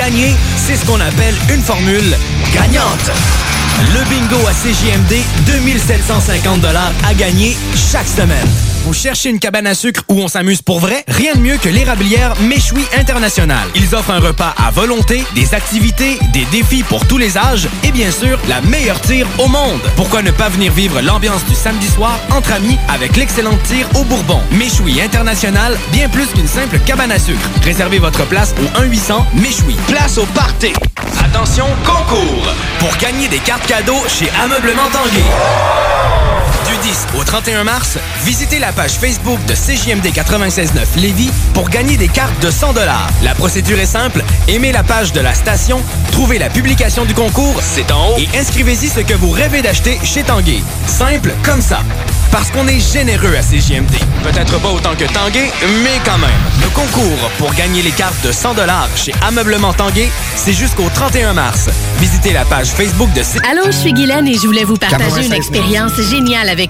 Gagner, c'est ce qu'on appelle une formule gagnante. Le bingo à CJMD, 2750 à gagner chaque semaine. Vous cherchez une cabane à sucre où on s'amuse pour vrai? Rien de mieux que l'érablière Méchoui International. Ils offrent un repas à volonté, des activités, des défis pour tous les âges et bien sûr, la meilleure tire au monde. Pourquoi ne pas venir vivre l'ambiance du samedi soir entre amis avec l'excellente tire au Bourbon? Méchoui International, bien plus qu'une simple cabane à sucre. Réservez votre place au 1-800 Méchoui. Place au party. Attention, concours! Pour gagner des cartes cadeaux chez Ameublement Tanguay. Du 10 au 31 mars, visitez la page Facebook de CJMD 96.9 Lévis pour gagner des cartes de 100 La procédure est simple. Aimez la page de la station, trouvez la publication du concours, c'est en haut, et inscrivez-y ce que vous rêvez d'acheter chez Tanguay. Simple comme ça. Parce qu'on est généreux à CJMD. Peut-être pas autant que Tanguay, mais quand même. Le concours pour gagner les cartes de 100 chez Ameublement Tanguay, c'est jusqu'au 31 mars. Visitez la page Facebook de CJMD. Allô, je suis Guylaine et je voulais vous partager une expérience géniale avec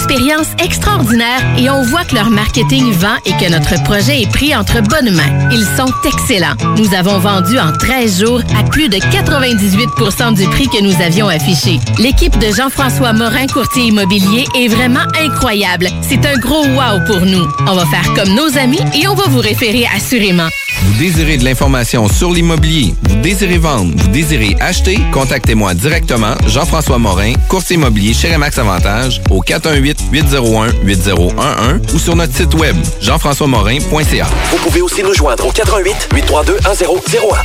expérience extraordinaire et on voit que leur marketing vend et que notre projet est pris entre bonnes mains. Ils sont excellents. Nous avons vendu en 13 jours à plus de 98 du prix que nous avions affiché. L'équipe de Jean-François Morin, courtier immobilier, est vraiment incroyable. C'est un gros wow pour nous. On va faire comme nos amis et on va vous référer assurément. Vous désirez de l'information sur l'immobilier, vous désirez vendre, vous désirez acheter, contactez-moi directement, Jean-François Morin, courtier immobilier chez Remax Avantage, au 418-801-8011 ou sur notre site web, jean-françois-morin.ca. Vous pouvez aussi nous joindre au 88 832 1001.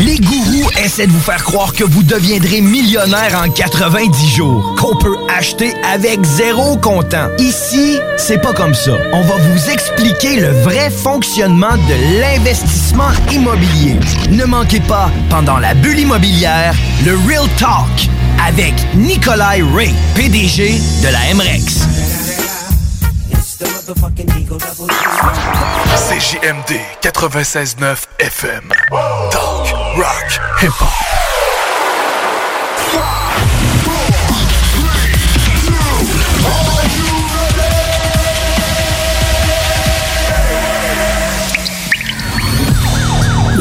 Les gourous essaient de vous faire croire que vous deviendrez millionnaire en 90 jours, qu'on peut acheter avec zéro comptant. Ici, c'est pas comme ça. On va vous expliquer le vrai fonctionnement de l'investissement immobilier. Ne manquez pas, pendant la bulle immobilière, le Real Talk avec Nikolai Ray, PDG de la MREX. CJMD 96.9 FM. Talk, rock, hip-hop.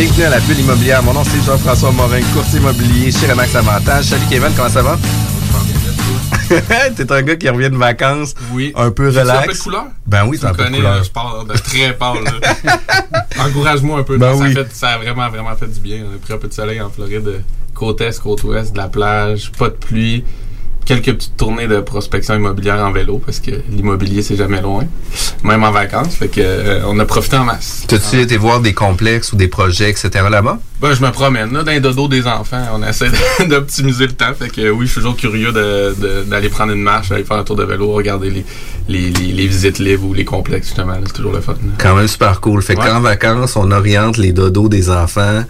Bienvenue à la bulle immobilière. Mon nom c'est Jean-François Morin, courtier immobilier chez Remax Avantage. Salut Kevin, comment ça va? T'es un gars qui revient de vacances oui. un peu relax. un peu de couleur? Ben oui, Tu c'est un me connais, je parle de très pâle. Encourage-moi un peu. Ben ça, oui. fait- ça a vraiment, vraiment fait du bien. On a pris un peu de soleil en Floride, côte est, côte ouest, de la plage, pas de pluie. Quelques petites tournées de prospection immobilière en vélo parce que l'immobilier c'est jamais loin, même en vacances. Fait que euh, on a profité en masse. T'as-tu été voir des complexes ou des projets, etc. là-bas? Ben, je me promène, là, dans les dodos des enfants. On essaie d'optimiser le temps. Fait que oui, je suis toujours curieux d'aller prendre une marche, d'aller faire un tour de vélo, regarder les, les, les, les visites libres ou les complexes, justement. C'est toujours le fun. Quand même super cool. Fait que Ouais. qu'en vacances, on oriente les dodos des enfants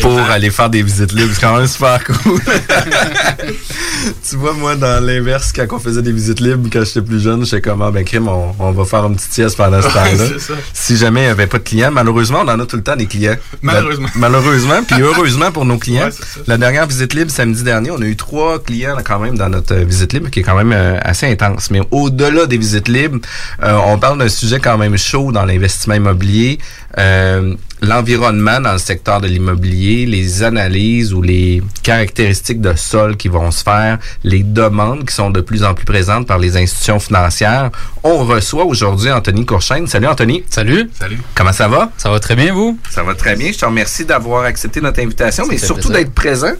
pour aller faire des visites libres. C'est quand même super cool. tu vois, moi, dans l'inverse, quand on faisait des visites libres, quand j'étais plus jeune, j'étais comme, ah, ben, crime, on, on va faire une petite sieste pendant ce temps-là. Si jamais il n'y avait pas de clients, malheureusement, on en a tout le temps des clients. Malheureusement. La- malheureusement, puis heureusement pour nos clients. Ouais. La dernière visite libre, samedi dernier, on a eu trois clients là, quand même dans notre euh, visite libre, qui est quand même euh, assez intense. Mais au-delà des visites libres, euh, on parle d'un sujet quand même chaud dans l'investissement immobilier. Euh, L'environnement dans le secteur de l'immobilier, les analyses ou les caractéristiques de sol qui vont se faire, les demandes qui sont de plus en plus présentes par les institutions financières. On reçoit aujourd'hui Anthony Courchaine. Salut Anthony. Salut. Salut. Comment ça va? Ça va très bien, vous? Ça va très bien. Je te remercie d'avoir accepté notre invitation, Ça mais surtout d'être présent.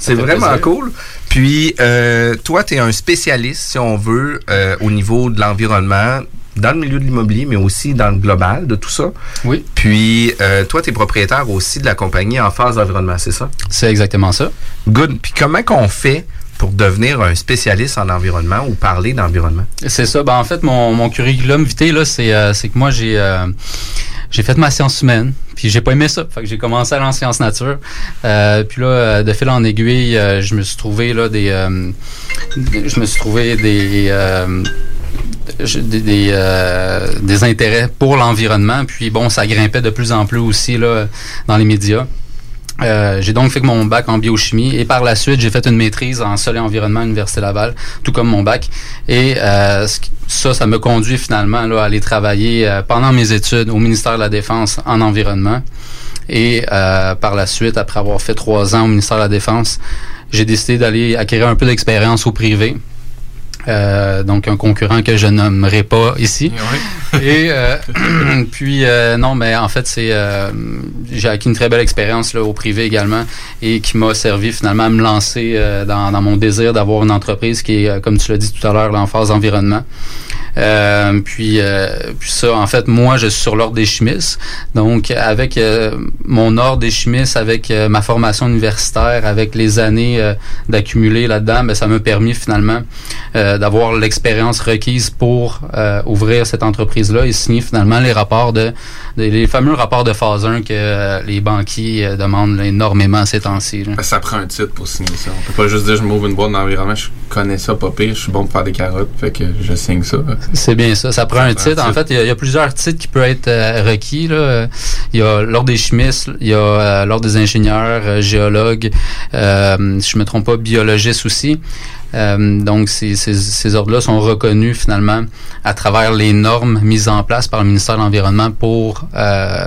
C'est vraiment plaisir. cool. Puis, euh, toi, tu es un spécialiste, si on veut, euh, au niveau de l'environnement, dans le milieu de l'immobilier, mais aussi dans le global de tout ça. Oui. Puis, euh, toi, tu es propriétaire aussi de la compagnie En phase d'environnement, c'est ça? C'est exactement ça. Good. Puis, comment qu'on fait pour devenir un spécialiste en environnement ou parler d'environnement? C'est ça. Ben, en fait, mon, mon curriculum vitae, là, c'est, euh, c'est que moi, j'ai, euh, j'ai fait ma science humaine, puis j'ai pas aimé ça. Fait que j'ai commencé à aller en sciences nature. Euh, puis là, de fil en aiguille, je me suis trouvé là des, je me suis trouvé des des, des, euh, des intérêts pour l'environnement. Puis bon, ça grimpait de plus en plus aussi là, dans les médias. Euh, j'ai donc fait mon bac en biochimie et par la suite j'ai fait une maîtrise en sol et environnement à l'université Laval, tout comme mon bac. Et euh, ça, ça me conduit finalement là, à aller travailler euh, pendant mes études au ministère de la Défense en environnement. Et euh, par la suite, après avoir fait trois ans au ministère de la Défense, j'ai décidé d'aller acquérir un peu d'expérience au privé. Euh, donc un concurrent que je nommerai pas ici. Et euh, puis euh, non, mais en fait c'est euh, j'ai acquis une très belle expérience là au privé également et qui m'a servi finalement à me lancer euh, dans, dans mon désir d'avoir une entreprise qui est comme tu l'as dit tout à l'heure en phase environnement. Euh, puis, euh, puis ça, en fait, moi, je suis sur l'ordre des chimistes. Donc, avec euh, mon ordre des chimistes, avec euh, ma formation universitaire, avec les années euh, d'accumuler là-dedans, ben, ça m'a permis finalement d'avoir l'expérience requise pour ouvrir cette entreprise-là et signer finalement les rapports de, les fameux rapports de phase 1 que les banquiers demandent énormément ces temps-ci. Ben, ça prend un titre pour signer ça. On peut pas juste dire je m'ouvre une boîte d'environnement, je connais ça pas pire, je suis bon pour faire des carottes, fait que je signe ça. C'est bien ça. Ça prend un titre. En fait, il y, a- il y a plusieurs titres qui peuvent être euh, requis. Là. Il y a l'ordre des chimistes, il y a euh, l'ordre des ingénieurs, euh, géologues, euh, si je me trompe pas, biologistes aussi. Euh, donc, ces, ces, ces ordres-là sont reconnus finalement à travers les normes mises en place par le ministère de l'Environnement pour, euh,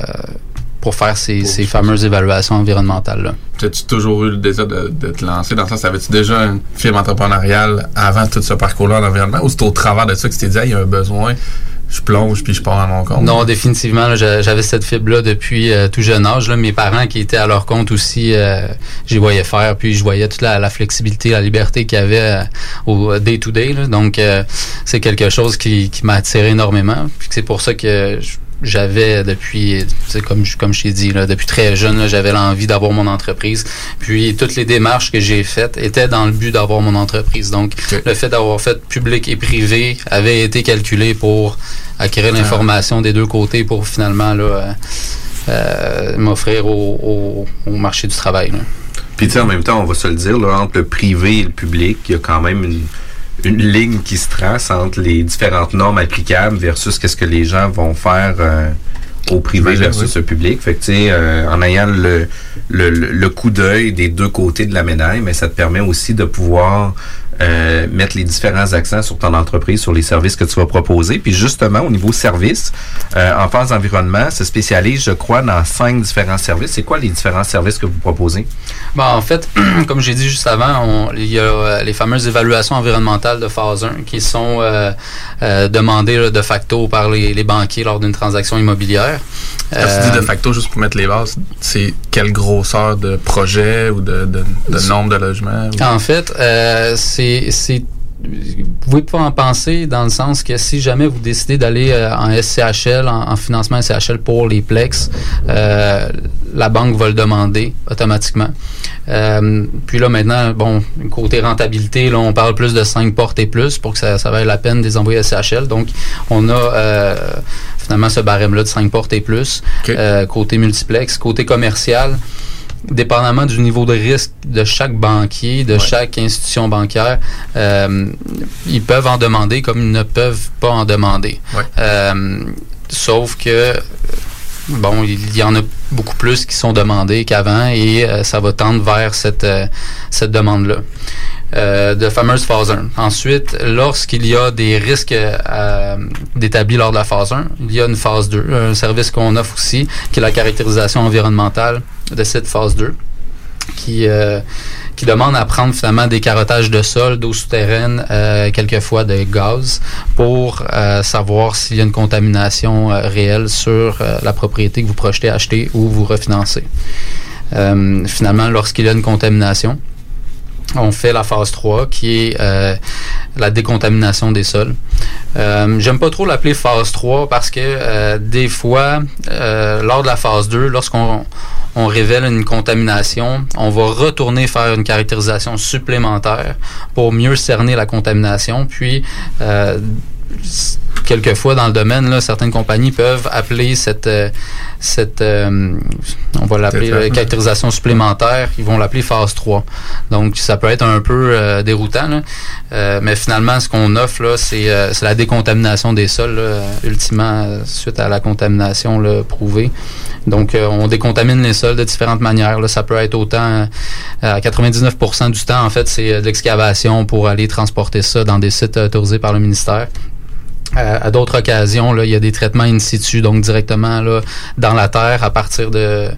pour faire ces, ces fameuses évaluations environnementales-là. As-tu toujours eu le désir de, de te lancer? Dans ça? Avais-tu déjà une firme entrepreneuriale avant tout ce parcours-là en environnement? Ou c'est au travers de ça que tu t'es dit, Ah, il y a un besoin, je plonge puis je pars à mon compte? Non, définitivement. J'avais cette fibre-là depuis euh, tout jeune âge. Là. Mes parents qui étaient à leur compte aussi, euh, j'y voyais faire. Puis je voyais toute la, la flexibilité, la liberté qu'il y avait euh, au day-to-day. Donc, euh, c'est quelque chose qui, qui m'a attiré énormément. Puis c'est pour ça que je- j'avais depuis, comme, je- comme je t'ai dit, là, depuis très jeune, j'avais l'envie d'avoir mon entreprise. Puis toutes les démarches que j'ai faites étaient dans le but d'avoir mon entreprise. Donc, le fait d'avoir fait public et privé avait été calculé pour acquérir l'information des deux côtés pour finalement là, euh, euh, m'offrir au, au- au marché du travail. là. Puis tu sais, en même temps, on va se le dire, là, entre le privé et le public, il y a quand même une, une ligne qui se trace entre les différentes normes applicables versus qu'est-ce que les gens vont faire euh, au privé versus oui. le public. Fait que tu sais, euh, en ayant le, le, le- le coup d'œil des deux côtés de la médaille, mais ça te permet aussi de pouvoir euh, mettre les différents accents sur ton entreprise, sur les services que tu vas proposer. Puis justement, au niveau service, euh, en phase environnement, se spécialise, je crois, dans cinq différents services. C'est quoi les différents services que vous proposez? Bon, en fait, comme j'ai dit juste avant, on, il y a euh, les fameuses évaluations environnementales de phase 1 qui sont euh, euh, demandées là, de facto par les, les banquiers lors d'une transaction immobilière. Quand tu dis de facto, juste pour mettre les bases, c'est quelle grosseur de projet ou de, de, de nombre de logements? ou- En fait, euh, c'est c'est vous pouvez pas en penser dans le sens que si jamais vous décidez d'aller euh, en SCHL, en, en financement SCHL pour les Plex, euh, la banque va le demander automatiquement. Euh, puis là maintenant, bon, côté rentabilité, là on parle plus de 5 portes et plus pour que ça, ça vaille la peine de les envoyer à SCHL. Donc on a finalement ce barème-là de 5 portes et plus. Côté multiplex, côté commercial, dépendamment du niveau de risque de chaque banquier, de chaque institution bancaire, euh, ils peuvent en demander comme ils ne peuvent pas en demander. Euh, sauf que bon, il y en a beaucoup plus qui sont demandés qu'avant et euh, ça va tendre vers cette, euh, cette demande-là. Euh, de fameuse phase 1. Ensuite, lorsqu'il y a des risques d'établis lors de la phase 1, il y a une phase 2, un service qu'on offre aussi, qui est la caractérisation environnementale de cette phase 2, qui, euh, qui demande à prendre finalement des carottages de sol, d'eau souterraine, euh, quelquefois de gaz, pour euh, savoir s'il y a une contamination réelle sur la propriété que vous projetez acheter ou vous refinancez. Finalement, lorsqu'il y a une contamination, on fait la phase 3 qui est la décontamination des sols. Euh, J'aime pas trop l'appeler phase 3 parce que des fois, lors de la phase 2, lorsqu'on on révèle une contamination, on va retourner faire une caractérisation supplémentaire pour mieux cerner la contamination. Puis, euh, quelquefois dans le domaine, là, certaines compagnies peuvent appeler cette, euh, cette euh, on va l'appeler euh, caractérisation supplémentaire, ils vont l'appeler phase 3. Donc ça peut être un peu euh, déroutant, là. Euh, mais finalement ce qu'on offre là, c'est euh, c'est la décontamination des sols, là, ultimement suite à la contamination là, prouvée. Donc euh, on décontamine les sols de différentes manières. Là. Ça peut être autant euh, à 99% du temps en fait c'est de l'excavation pour aller transporter ça dans des sites autorisés par le ministère. Euh, à d'autres occasions, là, il y a des traitements in situ, donc directement là, dans la terre à partir de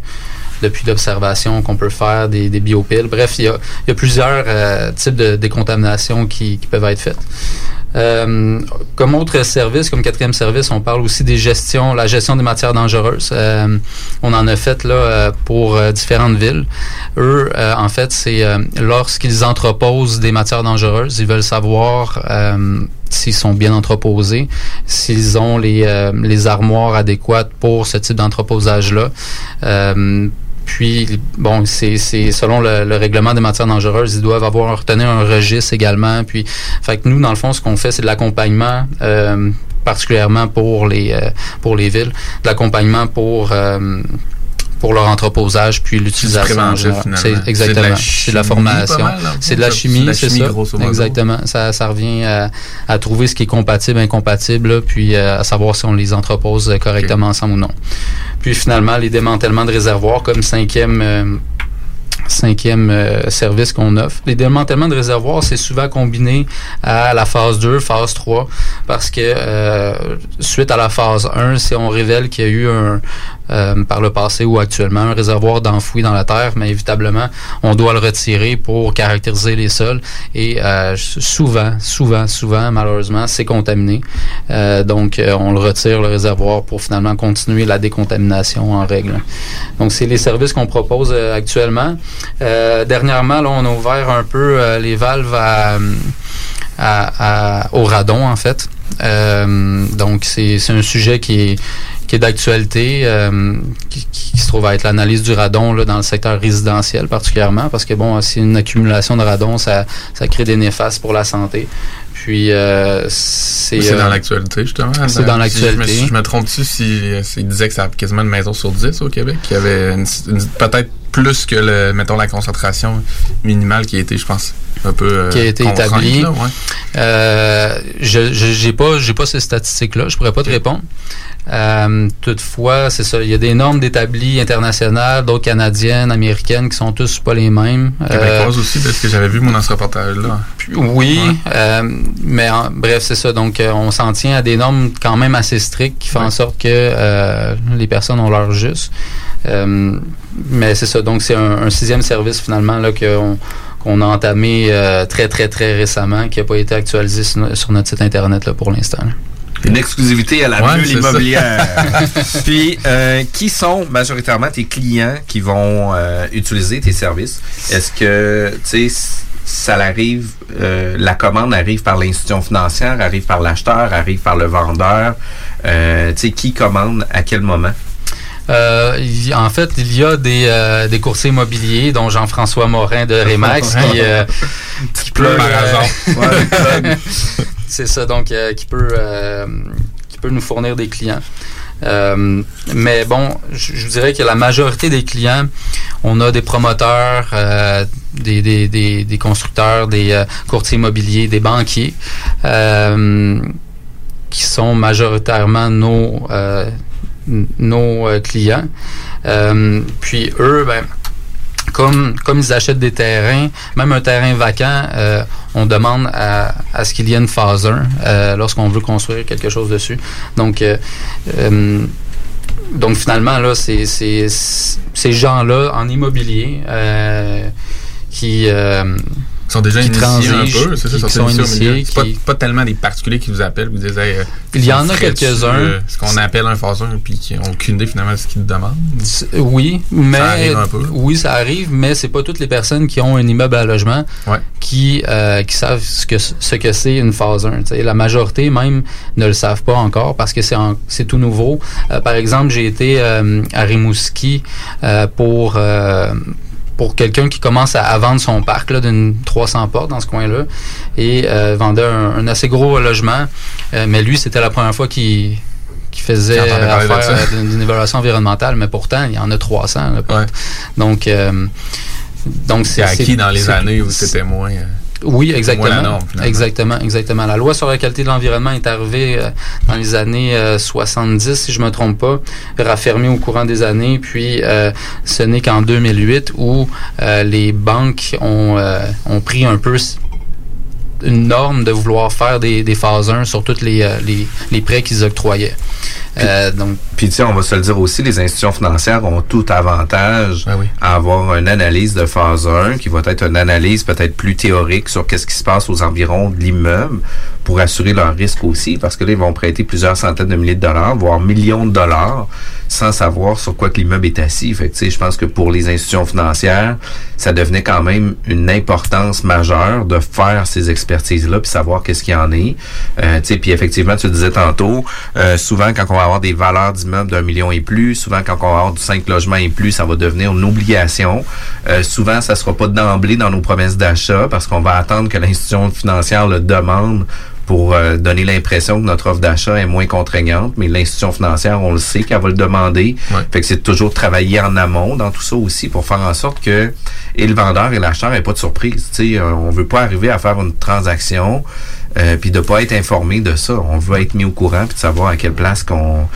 depuis d'observation qu'on peut faire, des, des biopiles. Bref, il y a, il y a plusieurs euh, types de décontamination qui, qui peuvent être faites. Euh, comme autre service, comme quatrième service, on parle aussi des gestions, la gestion des matières dangereuses. Euh, on en a fait là euh, pour euh, différentes villes. Eux, euh, en fait, c'est lorsqu'ils entreposent des matières dangereuses, ils veulent savoir s'ils sont bien entreposés, s'ils ont les, euh, les armoires adéquates pour ce type d'entreposage-là. Euh, puis, bon, c'est selon le, le règlement des matières dangereuses, ils doivent avoir retenir un registre également. Puis, fait que nous, dans le fond, ce qu'on fait, c'est de l'accompagnement, euh, particulièrement pour les pour les villes, de l'accompagnement pour pour leur entreposage puis l'utilisation. C'est exactement. C'est de la formation. C'est de la chimie, C'est ça. Exactement. Ça, ça revient à, à trouver ce qui est compatible, incompatible, là, puis euh, à savoir si on les entrepose euh, correctement ensemble ou non. Puis finalement, les démantèlements de réservoirs comme cinquième. euh, cinquième euh, service qu'on offre. Les démantèlements de réservoirs, c'est souvent combiné à la phase 2, phase 3, parce que euh, suite à la phase 1, si on révèle qu'il y a eu un, euh, par le passé ou actuellement un réservoir d'enfoui dans la terre, mais évitablement, on doit le retirer pour caractériser les sols. Et euh, souvent, souvent, souvent, malheureusement, c'est contaminé. Euh, donc, euh, on le retire, le réservoir, pour finalement continuer la décontamination en règle. Donc, c'est les services qu'on propose actuellement. Dernièrement, là, on a ouvert un peu les valves à, à- au radon, en fait. Donc, c'est un sujet qui est, qui est d'actualité, euh, qui, qui se trouve à être l'analyse du radon là, dans le secteur résidentiel particulièrement, parce que bon, c'est une accumulation de radon, ça, ça crée des néfastes pour la santé. Puis, euh, c'est... C'est euh, dans l'actualité, justement. C'est dans Si l'actualité. Si je me trompe-tu, si, si il disait que ça a quasiment une maison sur 10 au Québec, qu'il y avait une- une- peut-être plus que, le, mettons, la concentration minimale qui a été, je pense, un peu euh, qui a été contrainte, établi. là, ouais. Euh, je je- j'ai pas j'ai pas ces statistiques là, je pourrais pas te répondre. Euh, toutefois, c'est ça. Il y a des normes d'établis internationales, d'autres canadiennes, américaines, qui sont tous pas les mêmes. Québécoises euh, aussi, parce que j'avais vu mon dans ce reportage-là. Oui, euh, mais bref, c'est ça. Donc, euh, on s'en tient à des normes quand même assez strictes qui font en sorte que euh, les personnes ont leur juste. mais c'est ça. Donc, c'est un, sixième service finalement là qu'on qu'on a entamé très, très, très récemment, qui n'a pas été actualisé sur, notre site Internet là, pour l'instant. Une exclusivité à la ouais, immobilière. Puis, euh, qui sont majoritairement tes clients qui vont euh, utiliser tes services? Est-ce que, tu sais, ça arrive, euh, la commande arrive par l'institution financière, arrive par l'acheteur, arrive par le vendeur? Euh, tu sais, qui commande à quel moment? Euh, en fait, il y a des, euh, des coursiers immobiliers, dont Jean-François Morin de Remax, qui, euh, qui peut... Ouais, C'est ça, donc euh, qui peut euh, qui peut nous fournir des clients. Euh, mais bon, je, je, dirais que la majorité des clients, on a des promoteurs, des, des, des, des, constructeurs, des courtiers immobiliers, des banquiers, qui sont majoritairement nos nos clients. puis eux, ben, comme, ils achètent des terrains, même un terrain vacant, euh, on demande à, ce qu'il y ait une phase 1 euh, lorsqu'on veut construire quelque chose dessus. Donc, euh, donc finalement, là, c'est ces gens-là en immobilier euh, qui ils sont déjà initiés un peu, c'est ça, sont initiés. C'est pas, pas, tellement des particuliers qui vous appellent, vous disent euh, Il y en a quelques-uns. Euh, ce qu'on appelle un phaseur, puis qui n'ont aucune idée finalement de ce qu'ils demandent. Oui, mais. Ça arrive un peu. Oui, ça arrive, mais c'est pas toutes les personnes qui ont un immeuble à logement qui, euh, qui savent ce que ce que c'est une phase 1. La majorité même ne le savent pas encore parce que c'est tout nouveau. Euh, par exemple, j'ai été euh, à Rimouski pour pour quelqu'un qui commence à, vendre son parc d'une 300 portes dans ce coin-là et euh, vendait un, assez gros logement. Euh, mais lui, c'était la première fois qu'il faisait affaire d'une évaluation environnementale, mais pourtant, il y en a 300. Donc, euh, donc c'est acquis dans les années où c'était moins. Oui, exactement. exactement, exactement. La loi sur la qualité de l'environnement est arrivée euh, dans les années 70, euh, si je me trompe pas, raffermie au courant des années. Puis euh, ce n'est qu'en 2008 où les banques ont, ont pris un peu une norme de vouloir faire des, des phases 1 sur tous les, les, les prêts qu'ils octroyaient. Euh, donc, puis tu on va se le dire aussi, les institutions financières ont tout avantage ah à avoir une analyse de phase 1 qui va être une analyse peut-être plus théorique sur qu'est-ce qui se passe aux environs de l'immeuble pour assurer leur risque aussi, parce que là, ils vont prêter plusieurs centaines de milliers de dollars, voire millions de dollars, sans savoir sur quoi que l'immeuble est assis. Fait que, je pense que pour les institutions financières, ça devenait quand même une importance majeure de faire ces expertises-là, puis savoir qu'est-ce qu'il y en est. Euh, puis effectivement, tu le disais tantôt, euh, souvent quand on va avoir des valeurs d'immeubles d'un million et plus, souvent quand on va avoir du 5 logements et plus, ça va devenir une obligation. Euh, souvent, ça sera pas d'emblée dans nos promesses d'achat parce qu'on va attendre que l'institution financière le demande pour euh, donner l'impression que notre offre d'achat est moins contraignante, mais l'institution financière, on le sait qu'elle va le demander. Fait que c'est toujours travailler en amont dans tout ça aussi pour faire en sorte que et le vendeur et l'acheteur n'aient pas de surprise. sais, euh, on veut pas arriver à faire une transaction euh, puis de pas être informé de ça. On veut être mis au courant puis de savoir à quelle place qu'on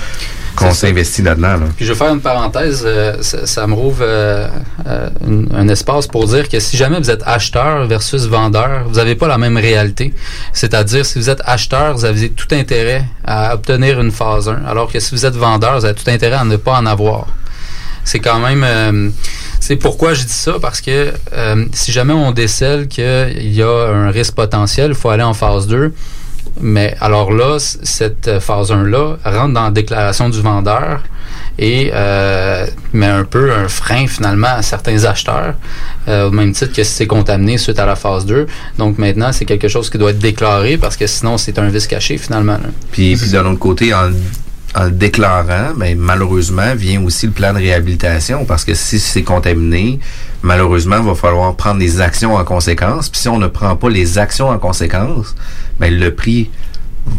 qu'on s'investit là-dedans. Puis je vais faire une parenthèse, euh, ça, me rouvre euh, euh, un, espace pour dire que si jamais vous êtes acheteur versus vendeur, vous n'avez pas la même réalité. C'est-à-dire, si vous êtes acheteur, vous avez tout intérêt à obtenir une phase 1, alors que si vous êtes vendeur, vous avez tout intérêt à ne pas en avoir. C'est quand même... c'est pourquoi je dis ça, parce que si jamais on décèle qu'il y a un risque potentiel, il faut aller en phase 2 mais alors là, cette phase 1-là rentre dans la déclaration du vendeur et euh, met un peu un frein finalement à certains acheteurs, euh, au même titre que si c'est contaminé suite à la phase 2. Donc maintenant, c'est quelque chose qui doit être déclaré parce que sinon, c'est un vice caché finalement. Puis, puis d'un autre côté, en en le déclarant, mais ben, malheureusement, vient aussi le plan de réhabilitation parce que si c'est contaminé, malheureusement, il va falloir prendre des actions en conséquence. Puis si on ne prend pas les actions en conséquence, ben, le prix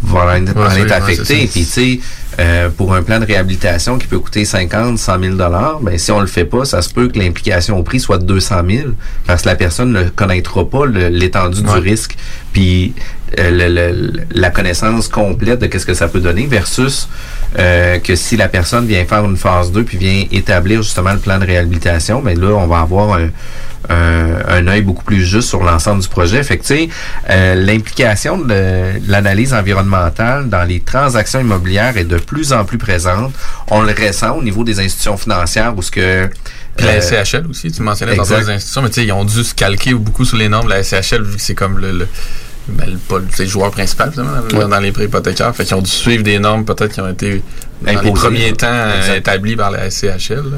va être, affecté. Puis tu sais, euh, pour un plan de réhabilitation qui peut coûter 50, 100 000 dollars, ben si on le fait pas, ça se peut que l'implication au prix soit de 200 000 parce que la personne ne connaîtra pas l'étendue du risque, puis le- le- la connaissance complète de qu'est-ce que ça peut donner versus euh, que si la personne vient faire une phase 2 puis vient établir justement le plan de réhabilitation, ben là on va avoir un, un, un œil beaucoup plus juste sur l'ensemble du projet. Fait que, tu sais, euh, l'implication de, de l'analyse environnementale dans les transactions immobilières est de plus en plus présente. On le ressent au niveau des institutions financières où ce que Puis la euh, SCHL aussi, tu mentionnais dans d'autres institutions, mais tu sais, ils ont dû se calquer beaucoup sur les normes de la SCHL vu que c'est comme le, le, ben, le, pas le- c'est le joueur principal finalement, dans- Ouais. dans les prêts hypothécaires. Fait qu'ils ont dû suivre des normes peut-être qui ont été dans les Imposées. premiers temps euh, établies par la SCHL. là.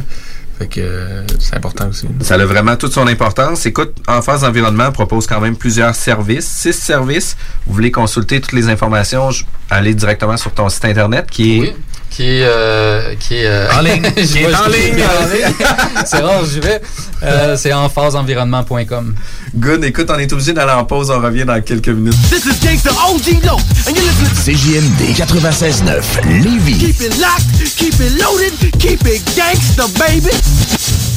Fait que euh, c'est important aussi. Ça a vraiment toute son importance. Écoute, En Phase Environnement propose quand même plusieurs services, six services. Vous voulez consulter toutes les informations, allez directement sur ton site internet qui est Oui. Qui est, euh, qui est euh, En ligne. Qui est en ligne. c'est rare, j'y vais. Euh, c'est enphaseenvironnement.com. good. Écoute, on est obligé d'aller en pause, on revient dans quelques minutes. This is Gangsta OG Low, and you're listening to CJMD 96.9 Lévis. Keep It Locked, Keep It Loaded, Keep It Gangsta, baby.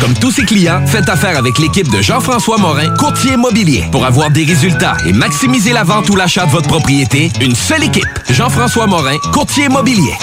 Comme tous ses clients, faites affaire avec l'équipe de Jean-François Morin, courtier immobilier. Pour avoir des résultats et maximiser la vente ou l'achat de votre propriété, une seule équipe. Jean-François Morin, courtier immobilier.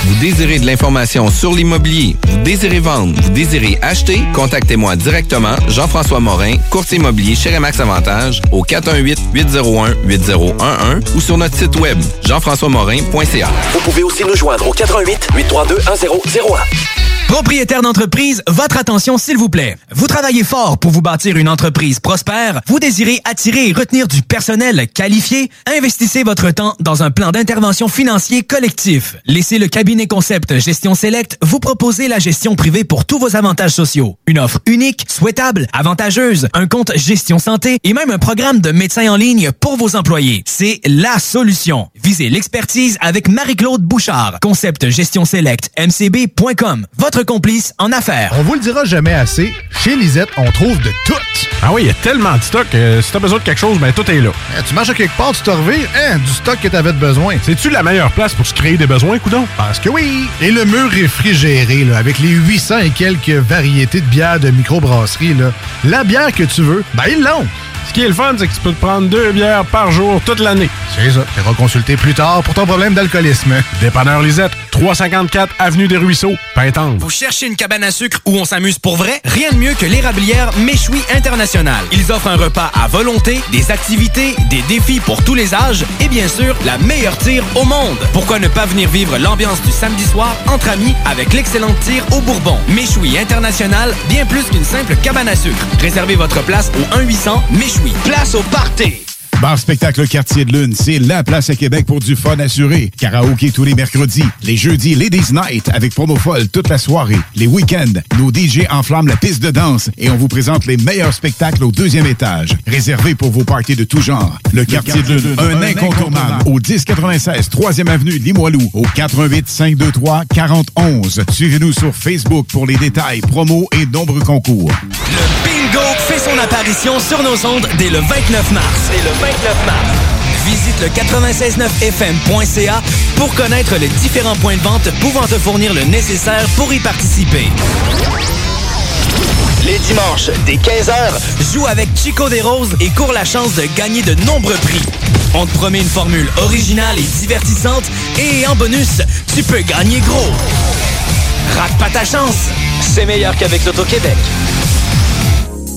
Vous désirez de l'information sur l'immobilier, vous désirez vendre, vous désirez acheter, contactez-moi directement, Jean-François Morin, courtier immobilier chez Remax Avantage, au 418-801-8011 ou sur notre site web, jean-françois-morin.ca. Vous pouvez aussi nous joindre au 88 832 1001. Propriétaire d'entreprise, votre attention s'il vous plaît. Vous travaillez fort pour vous bâtir une entreprise prospère, vous désirez attirer et retenir du personnel qualifié, investissez votre temps dans un plan d'intervention financier collectif. Laissez le cabinet concept Gestion Select vous proposer la gestion privée pour tous vos avantages sociaux. Une offre unique, souhaitable, avantageuse, un compte gestion santé et même un programme de médecin en ligne pour vos employés. C'est la solution. Visez l'expertise avec Marie-Claude Bouchard. Concept Gestion Select, mcb.com. Votre complice en affaires. On vous le dira jamais assez, chez Lisette, on trouve de tout. Ah oui, il y a tellement de stock. euh, si t'as besoin de quelque chose, ben tout est là. tu marches à quelque part, tu te revires, hein, du stock que t'avais de besoin. C'est-tu la meilleure place pour se créer des besoins, coudon? Parce que oui! Et le mur réfrigéré, là, avec les 800 et quelques variétés de bières de microbrasserie, là, la bière que tu veux, ben ils l'ont! Ce qui est le fun, c'est que tu peux te prendre deux bières par jour toute l'année. C'est ça. Tu iras consulter plus tard pour ton problème d'alcoolisme. Dépanneur Lisette, 354 Avenue des Ruisseaux, Pintendre. Vous cherchez une cabane à sucre où on s'amuse pour vrai? Rien de mieux que l'érablière Méchoui International. Ils offrent un repas à volonté, des activités, des défis pour tous les âges et bien sûr, la meilleure tire au monde. Pourquoi ne pas venir vivre l'ambiance du samedi soir entre amis avec l'excellente tire au Bourbon? Méchoui International, bien plus qu'une simple cabane à sucre. Réservez votre place au 1-800 Méchoui. Place au party! Bar Spectacle Quartier de Lune, c'est la place à Québec pour du fun assuré. Karaoké tous les mercredis. Les jeudis, Ladies Night avec promo folle toute la soirée. Les week-ends, nos DJ enflamment la piste de danse et on vous présente les meilleurs spectacles au deuxième étage. Réservé pour vos parties de tout genre. Le, Quartier de Lune, un, incontournable. Au 1096 3e Avenue Limoilou. Au 418 523 4011. Suivez-nous sur Facebook pour les détails, promos et nombreux concours. Le bingo fait son apparition sur nos ondes dès le 29 mars. Dès le 29 mars. Visite le 969fm.ca pour connaître les différents points de vente pouvant te fournir le nécessaire pour y participer. Les dimanches, dès 15h, joue avec Chico des Roses et cours la chance de gagner de nombreux prix. On te promet une formule originale et divertissante et en bonus, tu peux gagner gros. Rate pas ta chance, c'est meilleur qu'avec l'Auto-Québec.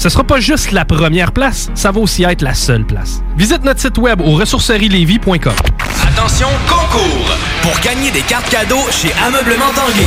Ce sera pas juste la première place, ça va aussi être la seule place. Visite notre site web au ressourcerielevy.com. Attention, concours! Pour gagner des cartes cadeaux chez Ameublement Tanguay.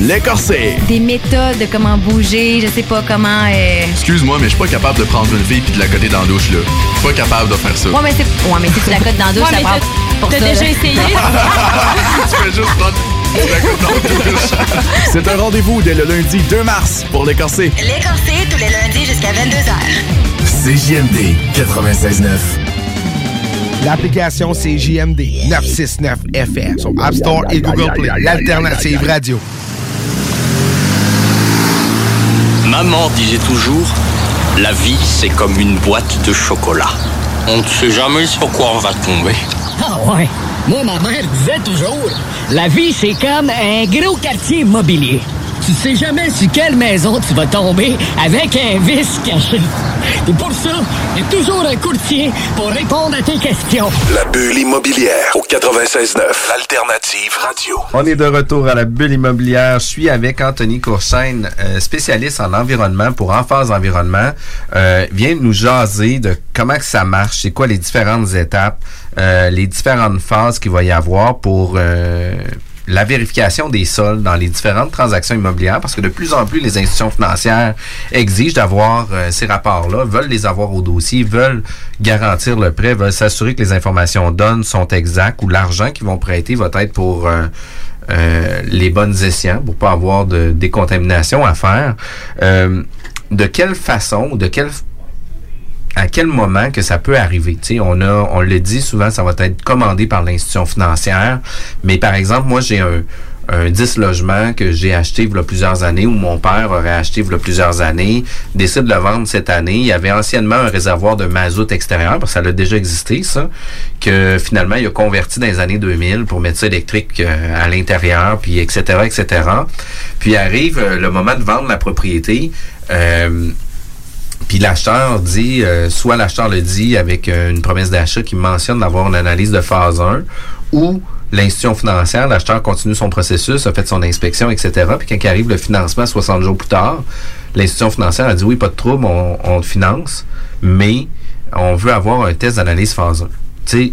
L'écorsé. Des méthodes de comment bouger, je sais pas comment. euh, Excuse-moi, mais je suis pas capable de prendre une fille puis de la coder dans la douche, là. Je suis pas capable de faire ça. Ouais, mais c'est. Ouais, mais si tu la codes dans la douche, Ouais, ça prend. t'as- pour t'as ça, déjà là. essayé? tu fais juste prendre tu la codes dans la douche. C'est un rendez-vous dès le lundi 2 mars pour l'écorsé. L'écorsé tous les lundis jusqu'à 22h. CJMD 96.9. L'application c'est JMD 969 FM sur App Store et Google Play. L'alternative radio. Maman disait toujours, la vie c'est comme une boîte de chocolat. On ne sait jamais sur quoi on va tomber. Ah ouais. Moi, ma mère disait toujours, la vie, c'est comme un gros quartier immobilier. Tu sais jamais sur quelle maison tu vas tomber avec un vice caché. Et pour ça, il y a toujours un courtier pour répondre à tes questions. La bulle immobilière au 96.9. Alternative radio. On est de retour à la bulle immobilière. Je suis avec Anthony Courchaine, euh, spécialiste en environnement pour Emphase Environnement. Euh, vient nous jaser de comment que ça marche, c'est quoi les différentes étapes, euh, les différentes phases qu'il va y avoir pour euh, la vérification des sols dans les différentes transactions immobilières, parce que de plus en plus, les institutions financières exigent d'avoir euh, ces rapports-là, veulent les avoir au dossier, veulent garantir le prêt, veulent s'assurer que les informations données sont exactes ou l'argent qu'ils vont prêter va être pour euh, euh, les bonnes escients, pour pas avoir de décontamination à faire. De quelle façon, de quelle à quel moment que ça peut arriver? Tu sais, on a, on le dit souvent, ça va être commandé par l'institution financière. Mais par exemple, moi, j'ai un, un 10 logements que j'ai acheté il y a plusieurs années, ou mon père aurait acheté il y a plusieurs années, décide de le vendre cette année. Il y avait anciennement un réservoir de mazout extérieur, parce que ça a déjà existé, ça, que finalement, il a converti dans les années 2000 pour mettre ça électrique euh, à l'intérieur, puis etc., etc. Puis arrive euh, le moment de vendre la propriété. Euh, puis l'acheteur dit, euh, soit l'acheteur le dit avec euh, une promesse d'achat qui mentionne d'avoir une analyse de phase 1, ou l'institution financière, l'acheteur continue son processus, a fait son inspection, etc. Puis quand arrive le financement 60 jours plus tard, l'institution financière a dit oui, pas de trouble, on, finance, mais on veut avoir un test d'analyse phase 1. Tu sais,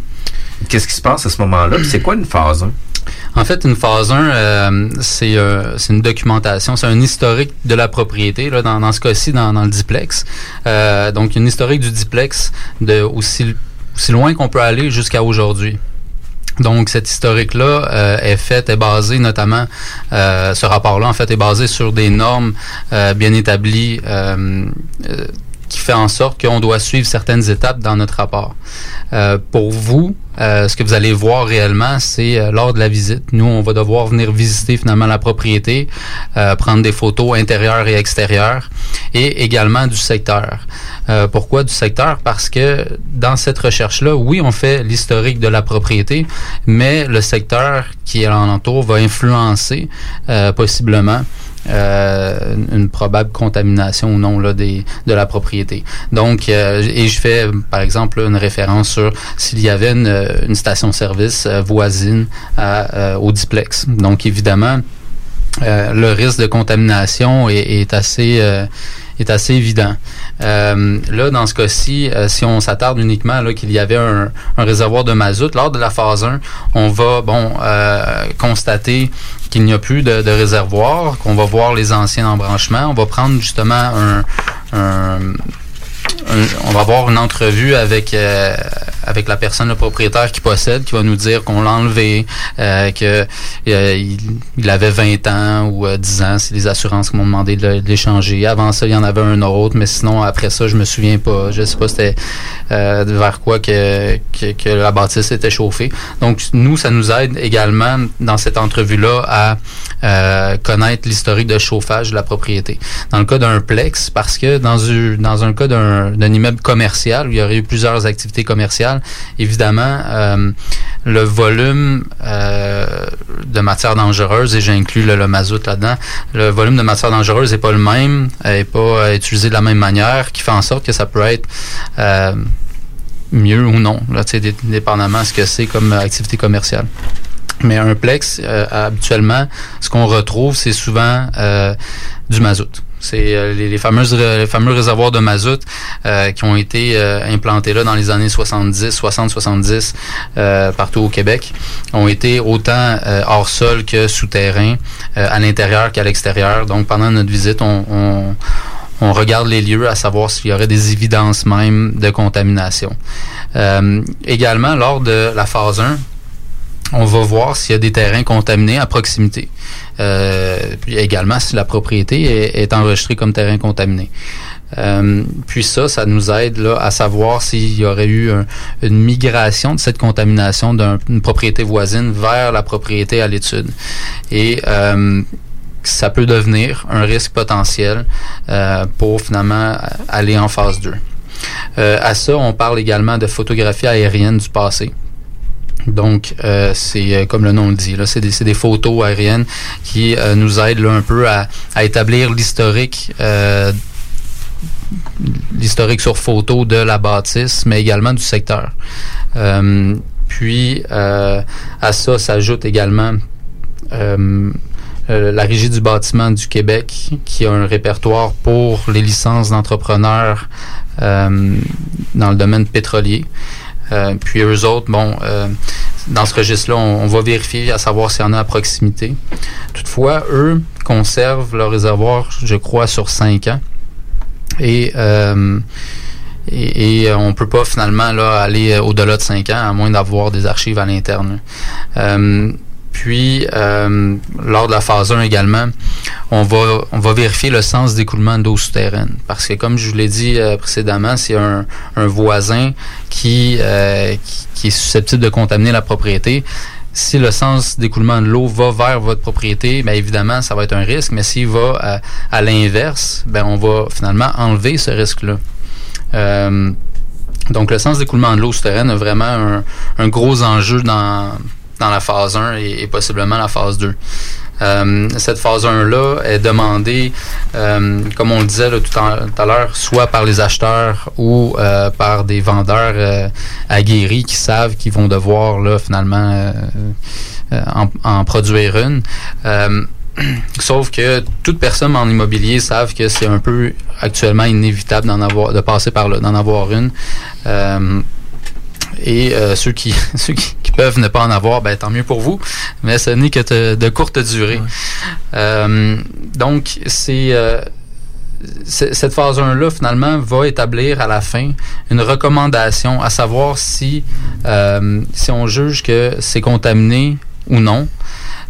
qu'est-ce qui se passe à ce moment-là? Puis c'est quoi une phase 1? En fait, une phase 1, euh, c'est euh, c'est une documentation, c'est un historique de la propriété, là, dans, dans ce cas-ci, dans, dans le diplex. Euh, donc, une historique du diplex de aussi, aussi loin qu'on peut aller jusqu'à aujourd'hui. Donc, cette historique-là euh, est faite, est basée notamment, euh, ce rapport-là, en fait, est basé sur des normes euh, bien établies euh, euh, qui fait en sorte qu'on doit suivre certaines étapes dans notre rapport. Euh, pour vous, euh, ce que vous allez voir réellement, c'est euh, lors de la visite. Nous, on va devoir venir visiter finalement la propriété, euh, prendre des photos intérieures et extérieures, et également du secteur. Euh, pourquoi du secteur? Parce que dans cette recherche-là, oui, on fait l'historique de la propriété, mais le secteur qui est alentour va influencer euh, possiblement euh, une probable contamination ou non là, des, de la propriété. Donc, euh, et je fais par exemple une référence sur s'il y avait une, une station-service euh, voisine à, euh, au duplex. Donc, évidemment, euh, le risque de contamination est, est assez est assez évident. Euh, là, dans ce cas-ci, euh, si on s'attarde uniquement là qu'il y avait un, un, réservoir de mazout, lors de la phase 1, on va bon euh, constater qu'il n'y a plus de, de, réservoir, qu'on va voir les anciens embranchements, on va prendre justement un, un on va avoir une entrevue avec euh, avec la personne, le propriétaire qui possède, qui va nous dire qu'on l'a enlevé, euh, que euh, il, avait 20 ans ou 10 ans, c'est les assurances qui m'ont demandé de l'échanger. Avant ça, il y en avait un autre, mais sinon après ça, je me souviens pas. Je sais pas c'était vers quoi que, que, que la bâtisse était chauffée. Donc nous, ça nous aide également dans cette entrevue-là à connaître l'historique de chauffage de la propriété. Dans le cas d'un plex, parce que dans dans un cas d'un immeuble commercial où il y aurait eu plusieurs activités commerciales, évidemment, euh, le volume euh, de matière dangereuse, et j'inclus le, le, mazout là-dedans, le volume de matière dangereuse n'est pas le même, n'est pas utilisé de la même manière, qui fait en sorte que ça peut être euh, mieux ou non, là, dépendamment de ce que c'est comme activité commerciale. Mais un plex, euh, habituellement, ce qu'on retrouve, c'est souvent euh, du mazout. C'est euh, les, les, fameuses, les fameux réservoirs de mazout euh, qui ont été euh, implantés là dans les années 70, 60, 70 partout au Québec, ont été autant hors sol que souterrain, à l'intérieur qu'à l'extérieur. Donc pendant notre visite, on, on on regarde les lieux à savoir s'il y aurait des évidences même de contamination. Euh, également, lors de la phase 1, on va voir s'il y a des terrains contaminés à proximité. Euh, puis également si la propriété est, enregistrée comme terrain contaminé. Euh, puis ça, ça nous aide là, à savoir s'il y aurait eu un, une migration de cette contamination d'une propriété voisine vers la propriété à l'étude. Et euh, ça peut devenir un risque potentiel euh, pour finalement aller en phase 2. Euh, à ça, on parle également de photographie aérienne du passé. Donc, euh, c'est euh, comme le nom le dit, c'est des, des, photos aériennes qui euh, nous aident là, un peu à, à établir l'historique euh, l'historique sur photo de la bâtisse, mais également du secteur. Euh, puis, à ça s'ajoute également la Régie du bâtiment du Québec, qui a un répertoire pour les licences d'entrepreneurs dans le domaine pétrolier. Euh, puis eux autres, bon, euh, dans ce registre-là, on, on, va vérifier à savoir s'il y en a à proximité. Toutefois, eux conservent leur réservoir, je crois, sur cinq ans. Et, euh, et, et, on peut pas finalement là aller au-delà de cinq ans, à moins d'avoir des archives à l'interne. Puis, euh, lors de la phase 1 également, on va, on va vérifier le sens d'écoulement d'eau souterraine. Parce que, comme je vous l'ai dit euh, précédemment, c'est un, un, voisin qui, euh, qui, qui, est susceptible de contaminer la propriété. Si le sens d'écoulement de l'eau va vers votre propriété, bien évidemment, ça va être un risque. Mais s'il va à, à l'inverse, ben on va finalement enlever ce risque-là. donc, le sens d'écoulement de l'eau souterraine a vraiment un, un gros enjeu dans dans la phase 1 et, et possiblement la phase 2. Euh, cette phase 1-là est demandée, euh, comme on le disait là, tout, en, tout, à l'heure, soit par les acheteurs ou euh, par des vendeurs euh, aguerris qui savent qu'ils vont devoir là, finalement euh, en, en, produire une. Sauf que toute personne en immobilier savent que c'est un peu actuellement inévitable d'en avoir, de passer par là, d'en avoir une et euh, ceux qui ceux qui, qui, peuvent ne pas en avoir, ben tant mieux pour vous, mais ce n'est que de, de courte durée. Ouais. Euh, donc c'est euh, cette phase 1-là, finalement, va établir à la fin une recommandation à savoir si, euh, si on juge que c'est contaminé ou non.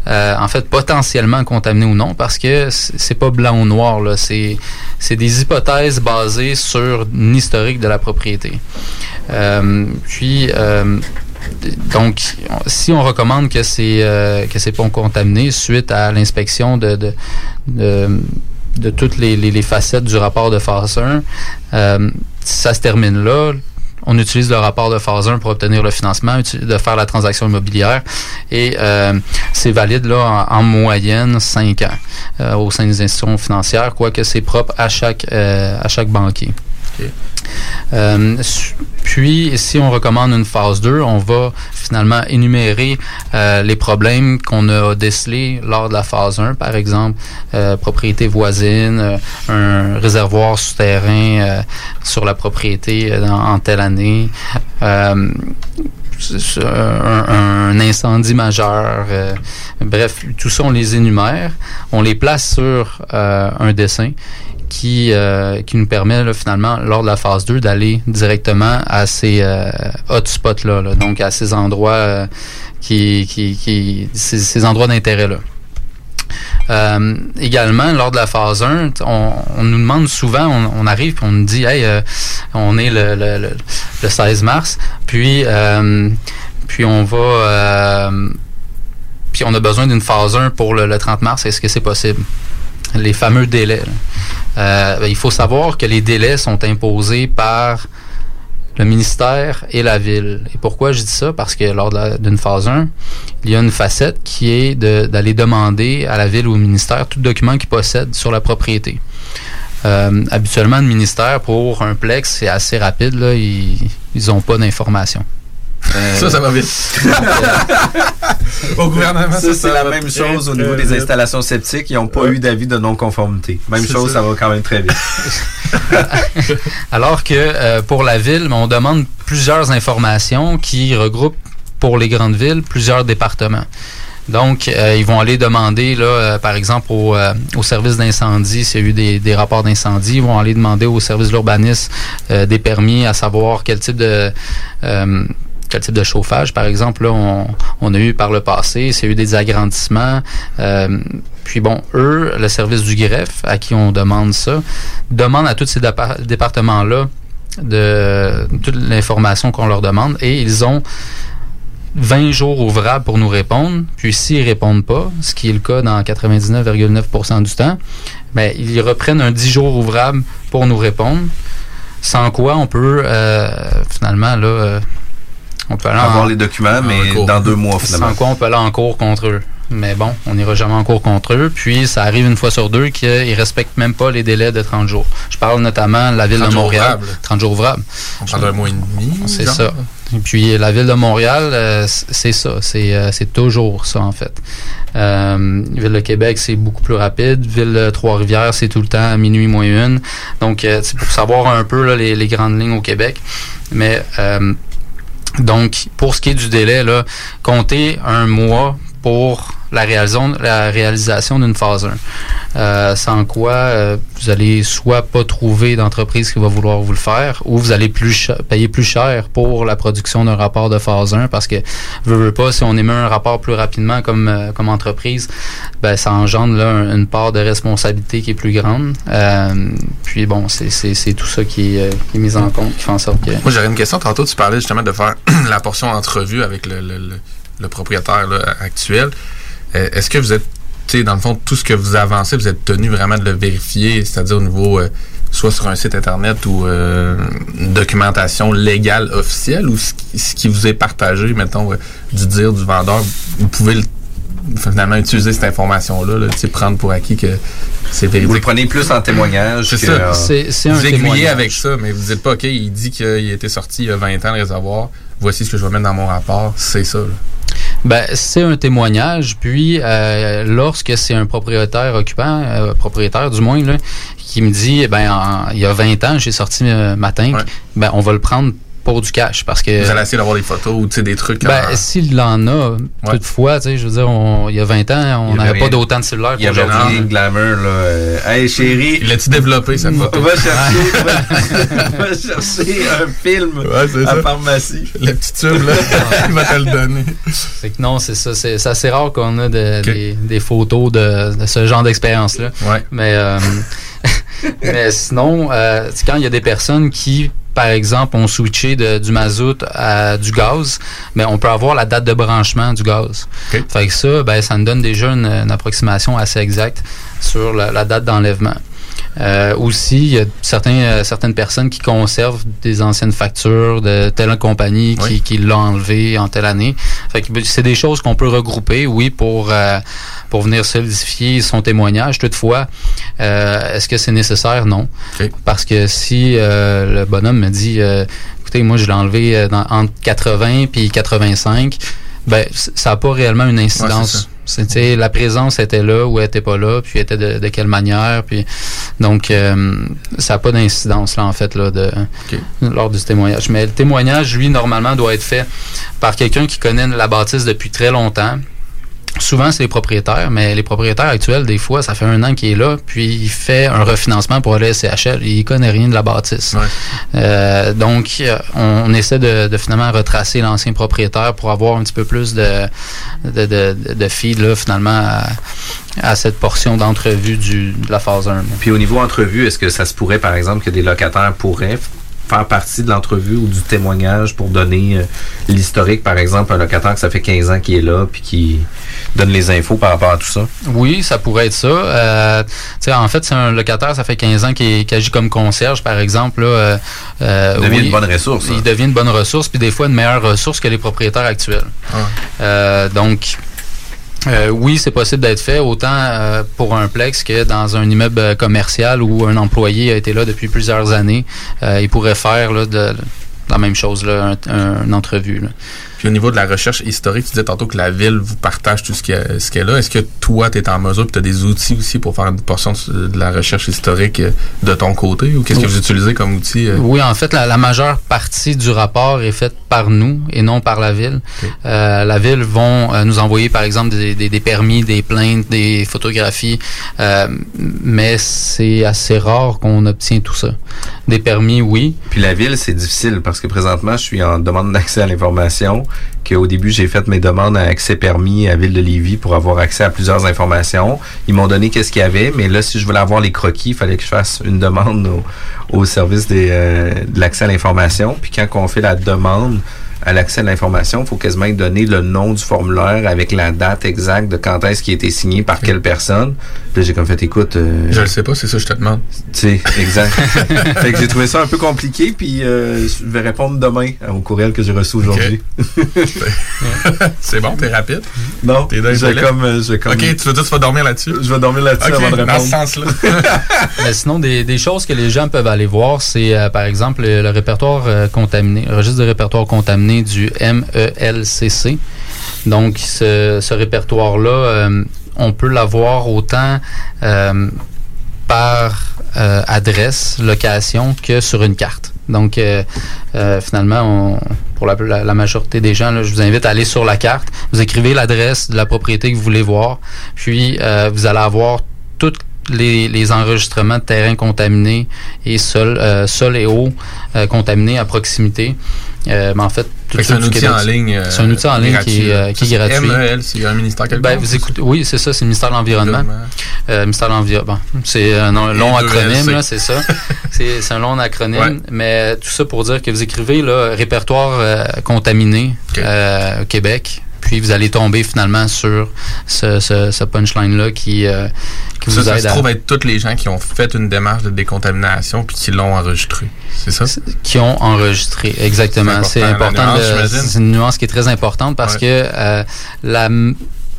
Euh, en fait, potentiellement contaminé ou non, parce que c'est pas blanc ou noir. là. C'est c'est des hypothèses basées sur une historique de la propriété. Euh, puis, euh, donc, si on recommande que c'est euh, que c'est pas contaminé suite à l'inspection de, de, de, toutes les, les- les facettes du rapport de phase 1, euh, ça se termine là. On utilise le rapport de phase 1 pour obtenir le financement, de faire la transaction immobilière. Et euh, c'est valide là en, en moyenne 5 ans euh, au sein des institutions financières, quoique c'est propre à chaque, à chaque banquier. Euh, puis, si on recommande une phase 2, on va finalement énumérer euh, les problèmes qu'on a décelés lors de la phase 1, par exemple, euh, propriété voisine, un réservoir souterrain sur la propriété en, telle année, un, incendie majeur, bref, tout ça, on les énumère, on les place sur un dessin qui, euh, qui nous permet finalement, lors de la phase 2, d'aller directement à ces euh, hotspots-là, là, donc à ces endroits euh, qui, qui, qui ces, endroits d'intérêt-là. Également, lors de la phase 1, t- on, nous demande souvent, on, arrive et on nous dit, hey, on est le, le, le, le 16 mars, puis, puis on va, puis on a besoin d'une phase 1 pour le 30 mars, est-ce que c'est possible? Les fameux délais. Euh, ben, il faut savoir que les délais sont imposés par le ministère et la ville. Et pourquoi je dis ça? Parce que lors d'une phase 1, il y a une facette qui est d'aller demander à la ville ou au ministère tout document qu'ils possèdent sur la propriété. Euh, habituellement, le ministère, pour un plex, c'est assez rapide. Là, ils n'ont pas d'informations. Euh, Ça, ça va vite. Au gouvernement, ça, ça, c'est la même chose au niveau des installations septiques. Ils n'ont pas Ouais. eu d'avis de non-conformité. Même chose, ça. ça va quand même très vite. Alors que euh, pour la ville, on demande plusieurs informations qui regroupent pour les grandes villes plusieurs départements. Donc, euh, ils vont aller demander, là, euh, par exemple, au, euh, au service d'incendie, s'il y a eu des, des rapports d'incendie, ils vont aller demander au service de l'urbanisme euh, des permis à savoir quel type de euh, quel type de chauffage, par exemple, là, on, a eu par le passé, a eu des agrandissements. euh, puis bon, eux, le service du greffe, à qui on demande ça, demande à tous ces dépa- départements-là de toute l'information qu'on leur demande et ils ont 20 jours ouvrables pour nous répondre. Puis s'ils répondent pas, ce qui est le cas dans 99,9% du temps, ben, ils reprennent un 10 jours ouvrable pour nous répondre. Sans quoi on peut euh, finalement là euh, on peut aller Avoir en- les documents, mais dans deux mois, finalement. Sans quoi on peut aller en cours contre eux. Mais bon, on n'ira jamais en cours contre eux. Puis ça arrive une fois sur deux qu'ils respectent même pas les délais de 30 jours. Je parle notamment de la ville de 30 jours Montréal. ouvrables. 30 jours ouvrables. On parle d'un mois et demi. C'est ça. Et puis la ville de Montréal, euh, c'est ça. C'est euh, c'est toujours ça, en fait. Euh, ville de Québec, c'est beaucoup plus rapide. Ville de Trois-Rivières, c'est tout le temps à minuit moins une. Donc, euh, c'est pour savoir un peu là, les, les grandes lignes au Québec. Mais euh, donc, pour ce qui est du délai, comptez un mois pour la réalisation, d'une phase 1. Euh, sans quoi, euh, vous allez soit pas trouver d'entreprise qui va vouloir vous le faire, ou vous allez plus payer plus cher pour la production d'un rapport de phase 1, parce que, veux, veux pas, si on émet un rapport plus rapidement comme, euh, comme entreprise, ben, ça engendre là, un- une part de responsabilité qui est plus grande. Euh, puis bon, c'est tout ça qui est, euh, qui est mis en compte, qui fait en sorte que... Moi, j'aurais une question. Tantôt, tu parlais justement de faire la portion entrevue avec le, le- le- le propriétaire là, actuel. Euh, Est-ce que vous êtes, tu sais, dans le fond, tout ce que vous avancez, vous êtes tenu vraiment de le vérifier, c'est-à-dire au niveau, euh, soit sur un site Internet ou euh, une documentation légale officielle, ou ce qui, ce qui vous est partagé, mettons, euh, du dire du vendeur, vous pouvez le- finalement utiliser cette information-là, là, tu sais, prendre pour acquis que c'est véridique. Vous le prenez plus en témoignage C'est ça. euh, C'est- c'est un vous aiguillez témoignage. avec ça, mais vous dites pas, OK, il dit qu'il a été sorti il y a 20 ans, le réservoir. Voici ce que je vais mettre dans mon rapport. C'est ça. là. Ben, c'est un témoignage. Puis, euh, lorsque c'est un propriétaire occupant, euh, propriétaire du moins, là, qui me dit, ben, en- il y a 20 ans, j'ai sorti euh, ma tank, ben, on va le prendre pour du cash parce que Vous allez essayer d'avoir des photos ou tu sais, des trucs. ben, en- s'il en a, toutefois, tu sais, je veux dire, on- il y a 20 ans, on n'avait pas d'autant de cellulaires Il y avait qu'aujourd'hui. rien de glamour, là. Hey, chérie. L'as-tu développé, cette photo? Va chercher, va, va chercher un film c'est à ça. pharmacie. Le petit tube, là, il va te le donner. Fait que non, c'est ça. C'est c'est assez rare qu'on a de- des, des photos de, de ce genre d'expérience-là. Mais, euh, mais sinon, euh, c'est quand il y a des personnes qui, par exemple, ont switché de- du mazout à du gaz, mais on peut avoir la date de branchement du gaz. Fait que ça, ben, ça nous donne déjà une, une approximation assez exacte sur la, la date d'enlèvement. Euh, aussi, il y a certains, euh, certaines personnes qui conservent des anciennes factures de telle compagnie qui, qui l'a enlevé en telle année. Fait que ben, c'est des choses qu'on peut regrouper, oui, pour, euh, pour venir solidifier son témoignage. Toutefois, euh, est-ce que c'est nécessaire? Non. Parce que si euh, le bonhomme me dit, euh, écoutez, moi, je l'ai enlevé dans- entre 80 puis 85, ben, ça n'a pas réellement une incidence. La présence était là ou elle était pas là, puis elle était de, de quelle manière, puis donc euh, ça n'a pas d'incidence là en fait là de lors du témoignage. Mais le témoignage, lui, normalement, doit être fait par quelqu'un qui connaît la bâtisse depuis très longtemps. Souvent, c'est les propriétaires, mais les propriétaires actuels, des fois, ça fait un an qu'il est là, puis il fait un refinancement pour aller à CHL. Il connaît rien de la bâtisse. Euh, donc, euh, on, on essaie de, de finalement retracer l'ancien propriétaire pour avoir un petit peu plus de, de, de, de feed, là, finalement, à, à cette portion d'entrevue du- de la phase 1. Puis au niveau entrevue, est-ce que ça se pourrait, par exemple, que des locataires pourraient faire partie de l'entrevue ou du témoignage pour donner euh, l'historique, par exemple, un locataire que ça fait 15 ans qu'il est là, puis qui donne les infos par rapport à tout ça? Oui, ça pourrait être ça. Euh, en fait, c'est un locataire, ça fait 15 ans qu'il agit comme concierge, par exemple. Là, euh, euh, Il devient oui, une bonne ressource, hein. Il devient une bonne ressource, puis des fois une meilleure ressource que les propriétaires actuels. Euh, donc, euh, oui, c'est possible d'être fait autant euh, pour un plex que dans un immeuble commercial où un employé a été là depuis plusieurs années. Euh, il pourrait faire là, de, la même chose, là, un- un- une entrevue. là. Puis au niveau de la recherche historique, tu disais tantôt que la ville vous partage tout ce qui est, ce qui est là. Est-ce que toi, tu es en mesure, tu as des outils aussi pour faire une portion de, la recherche historique euh, de ton côté? Ou qu'est-ce que vous utilisez comme outil? euh? Oui, en fait, la, la majeure partie du rapport est faite par nous et non par la ville. Euh, la ville vont euh, nous envoyer, par exemple, des, des- des permis, des plaintes, des photographies, euh, mais c'est assez rare qu'on obtient tout ça. Des permis, oui. Puis la ville, c'est difficile parce que présentement, je suis en demande d'accès à l'information. Qu'au début, j'ai fait mes demandes à accès permis à Ville de Lévis pour avoir accès à plusieurs informations. Ils m'ont donné qu'est-ce qu'il y avait, mais là, si je voulais avoir les croquis, il fallait que je fasse une demande au, service euh, de l'accès à l'information. Puis quand on fait la demande à l'accès à l'information, il faut quasiment donner le nom du formulaire avec la date exacte de quand est-ce qu'il a été signé par quelle personne. Puis là, j'ai comme fait, écoute... euh, Je le sais pas, c'est ça que je te demande. tu sais, exact. fait que j'ai trouvé ça un peu compliqué, puis euh, je vais répondre demain au courriel que j'ai reçu aujourd'hui. c'est bon, t'es rapide? Non, T'es dans comme, euh, comme- Ok, tu veux dire tu vas dormir là-dessus? Je vais dormir là-dessus avant de dans répondre. ce sens-là. Mais sinon, des, des choses que les gens peuvent aller voir, c'est euh, par exemple le, le répertoire euh, contaminé, le registre de répertoire contaminé du MELCC. Donc, ce, répertoire-là, euh, on peut l'avoir autant euh, par euh, adresse, location, que sur une carte. Donc, finalement, pour la, majorité des gens, je vous invite à aller sur la carte. Vous écrivez l'adresse de la propriété que vous voulez voir, puis vous allez avoir tous les, enregistrements de terrains contaminés et sol, et eau contaminés à proximité. Euh, mais en fait, c'est ça un outil en ligne. euh, c'est un outil en ligne qui, est, euh, qui est gratuit. MEL, c'est un ministère quelconque. Ben, vous écoutez, oui, c'est ça, c'est le ministère de l'Environnement. Euh, ministère de l'Environnement. C'est un long, long acronyme, là, c'est ça. c'est c'est un long acronyme, Ouais. mais tout ça pour dire que vous écrivez là, répertoire euh, contaminé euh, au Québec, puis vous allez tomber finalement sur ce, ce, ce punchline-là qui, euh, qui Ça, vous ça aide se à... trouve être toutes les gens qui ont fait une démarche de décontamination puis qui l'ont enregistré. C'est ça? qui ont enregistré. Exactement. C'est important. C'est une nuance qui est très importante parce Ouais. que euh, la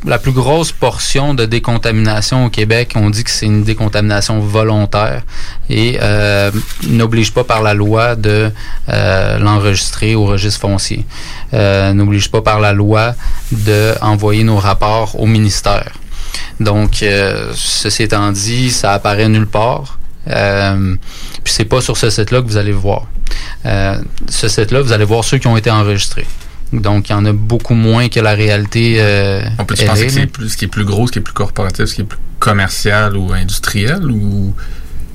la plus grosse portion de décontamination au Québec, on dit que c'est une décontamination volontaire et euh, n'oblige pas par la loi de euh, l'enregistrer au registre foncier. Euh, n'oblige pas par la loi de nos rapports au ministère. Donc, ceci étant dit, ça apparaît nulle part. Euh, puis c'est pas sur ce site-là que vous allez voir. Euh, ce site-là, vous allez voir ceux qui ont été enregistrés. Donc, il y en a beaucoup moins que la réalité. Euh, On peut penser que c'est plus, ce qui est plus gros, ce qui est plus corporatif, ce qui est plus commercial ou industriel ou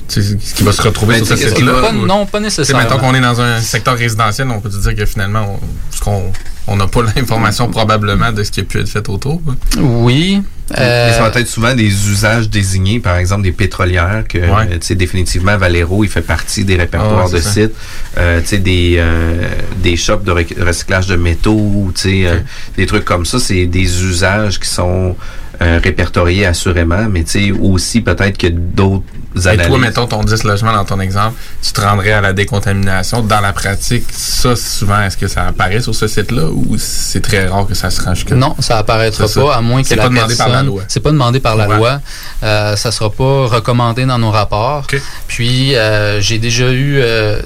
ce qui va se retrouver ben, sur ce site-là? Non, pas nécessairement. Mettons qu'on est dans un secteur résidentiel, on peut dire que finalement, on, on n'a pas l'information probablement de ce qui a pu être fait autour. Oui. Euh... Ça va être souvent des usages désignés, par exemple des pétrolières, que sais définitivement Valero, il fait partie des répertoires de sites. Euh, tu sais des euh, des shops de recyclage de métaux, tu sais euh, des trucs comme ça, c'est des usages qui sont euh, répertoriés assurément, mais tu sais aussi peut-être que d'autres et toi, mettons ton 10 logements dans ton exemple, tu te rendrais à la décontamination. Dans la pratique, ça, souvent, est-ce que ça apparaît sur ce site-là ou c'est très rare que ça se range que Non, ça apparaîtra pas, à moins que la pas demandé par la loi. C'est pas demandé par la loi. Euh, ça sera pas recommandé dans nos rapports. Puis, euh, j'ai déjà eu euh,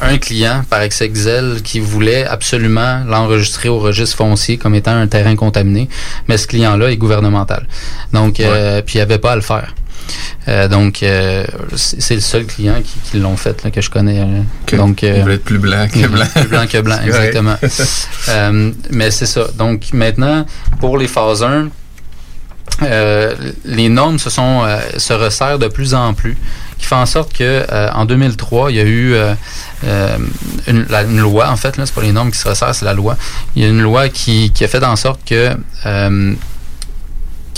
un client par Excel qui voulait absolument l'enregistrer au registre foncier comme étant un terrain contaminé, mais ce client-là est gouvernemental. Donc, euh, puis il n'y avait pas à le faire. Euh, donc, euh, c'est le seul client qui, qui l'ont fait là, que je connais. Euh, donc, il va être plus blanc que blanc. Plus blanc que blanc, exactement. mais c'est ça. Donc, maintenant, pour les phases 1, les normes se sont se resserrent de plus en plus, qui fait en sorte que en 2003, il y a eu une, une, loi, en fait, là, c'est pas les normes qui se resserrent, c'est la loi. Il y a une loi qui, qui a fait en sorte que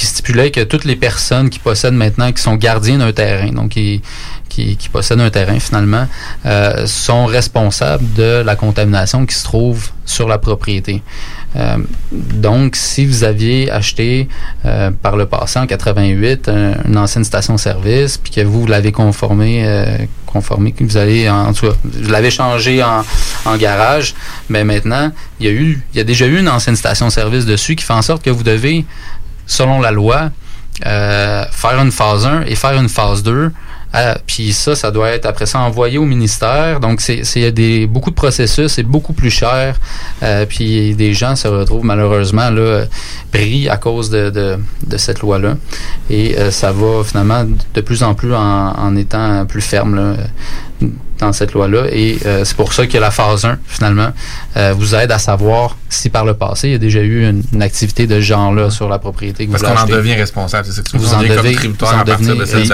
stipulait que toutes les personnes qui possèdent maintenant, qui sont gardiens d'un terrain, donc qui, qui, possèdent un terrain finalement, euh, sont responsables de la contamination qui se trouve sur la propriété. Euh, donc, si vous aviez acheté euh, par le passé en 88 une ancienne station-service, puis que vous l'avez conformé, conformé, que vous allez en, tout cas, vous l'avez changé en, en, garage, mais maintenant, il y a eu, il y a déjà eu une ancienne station-service dessus qui fait en sorte que vous devez selon la loi, euh, faire une phase 1 et faire une phase 2. Euh, puis ça, ça doit être après ça envoyé au ministère. Donc, c'est des beaucoup de processus, c'est beaucoup plus cher. Euh, puis des gens se retrouvent malheureusement là, pris à cause de, de, de cette loi-là. Et ça va finalement de plus en plus en, en étant plus ferme. Là dans cette loi-là. Et euh, c'est pour ça que la phase 1, finalement, euh, vous aide à savoir si par le passé, il y a déjà eu une, activité de ce genre-là sur la propriété que Parce qu'on en devient responsable, c'est ça que vous, vous en devez, comme à partir de cette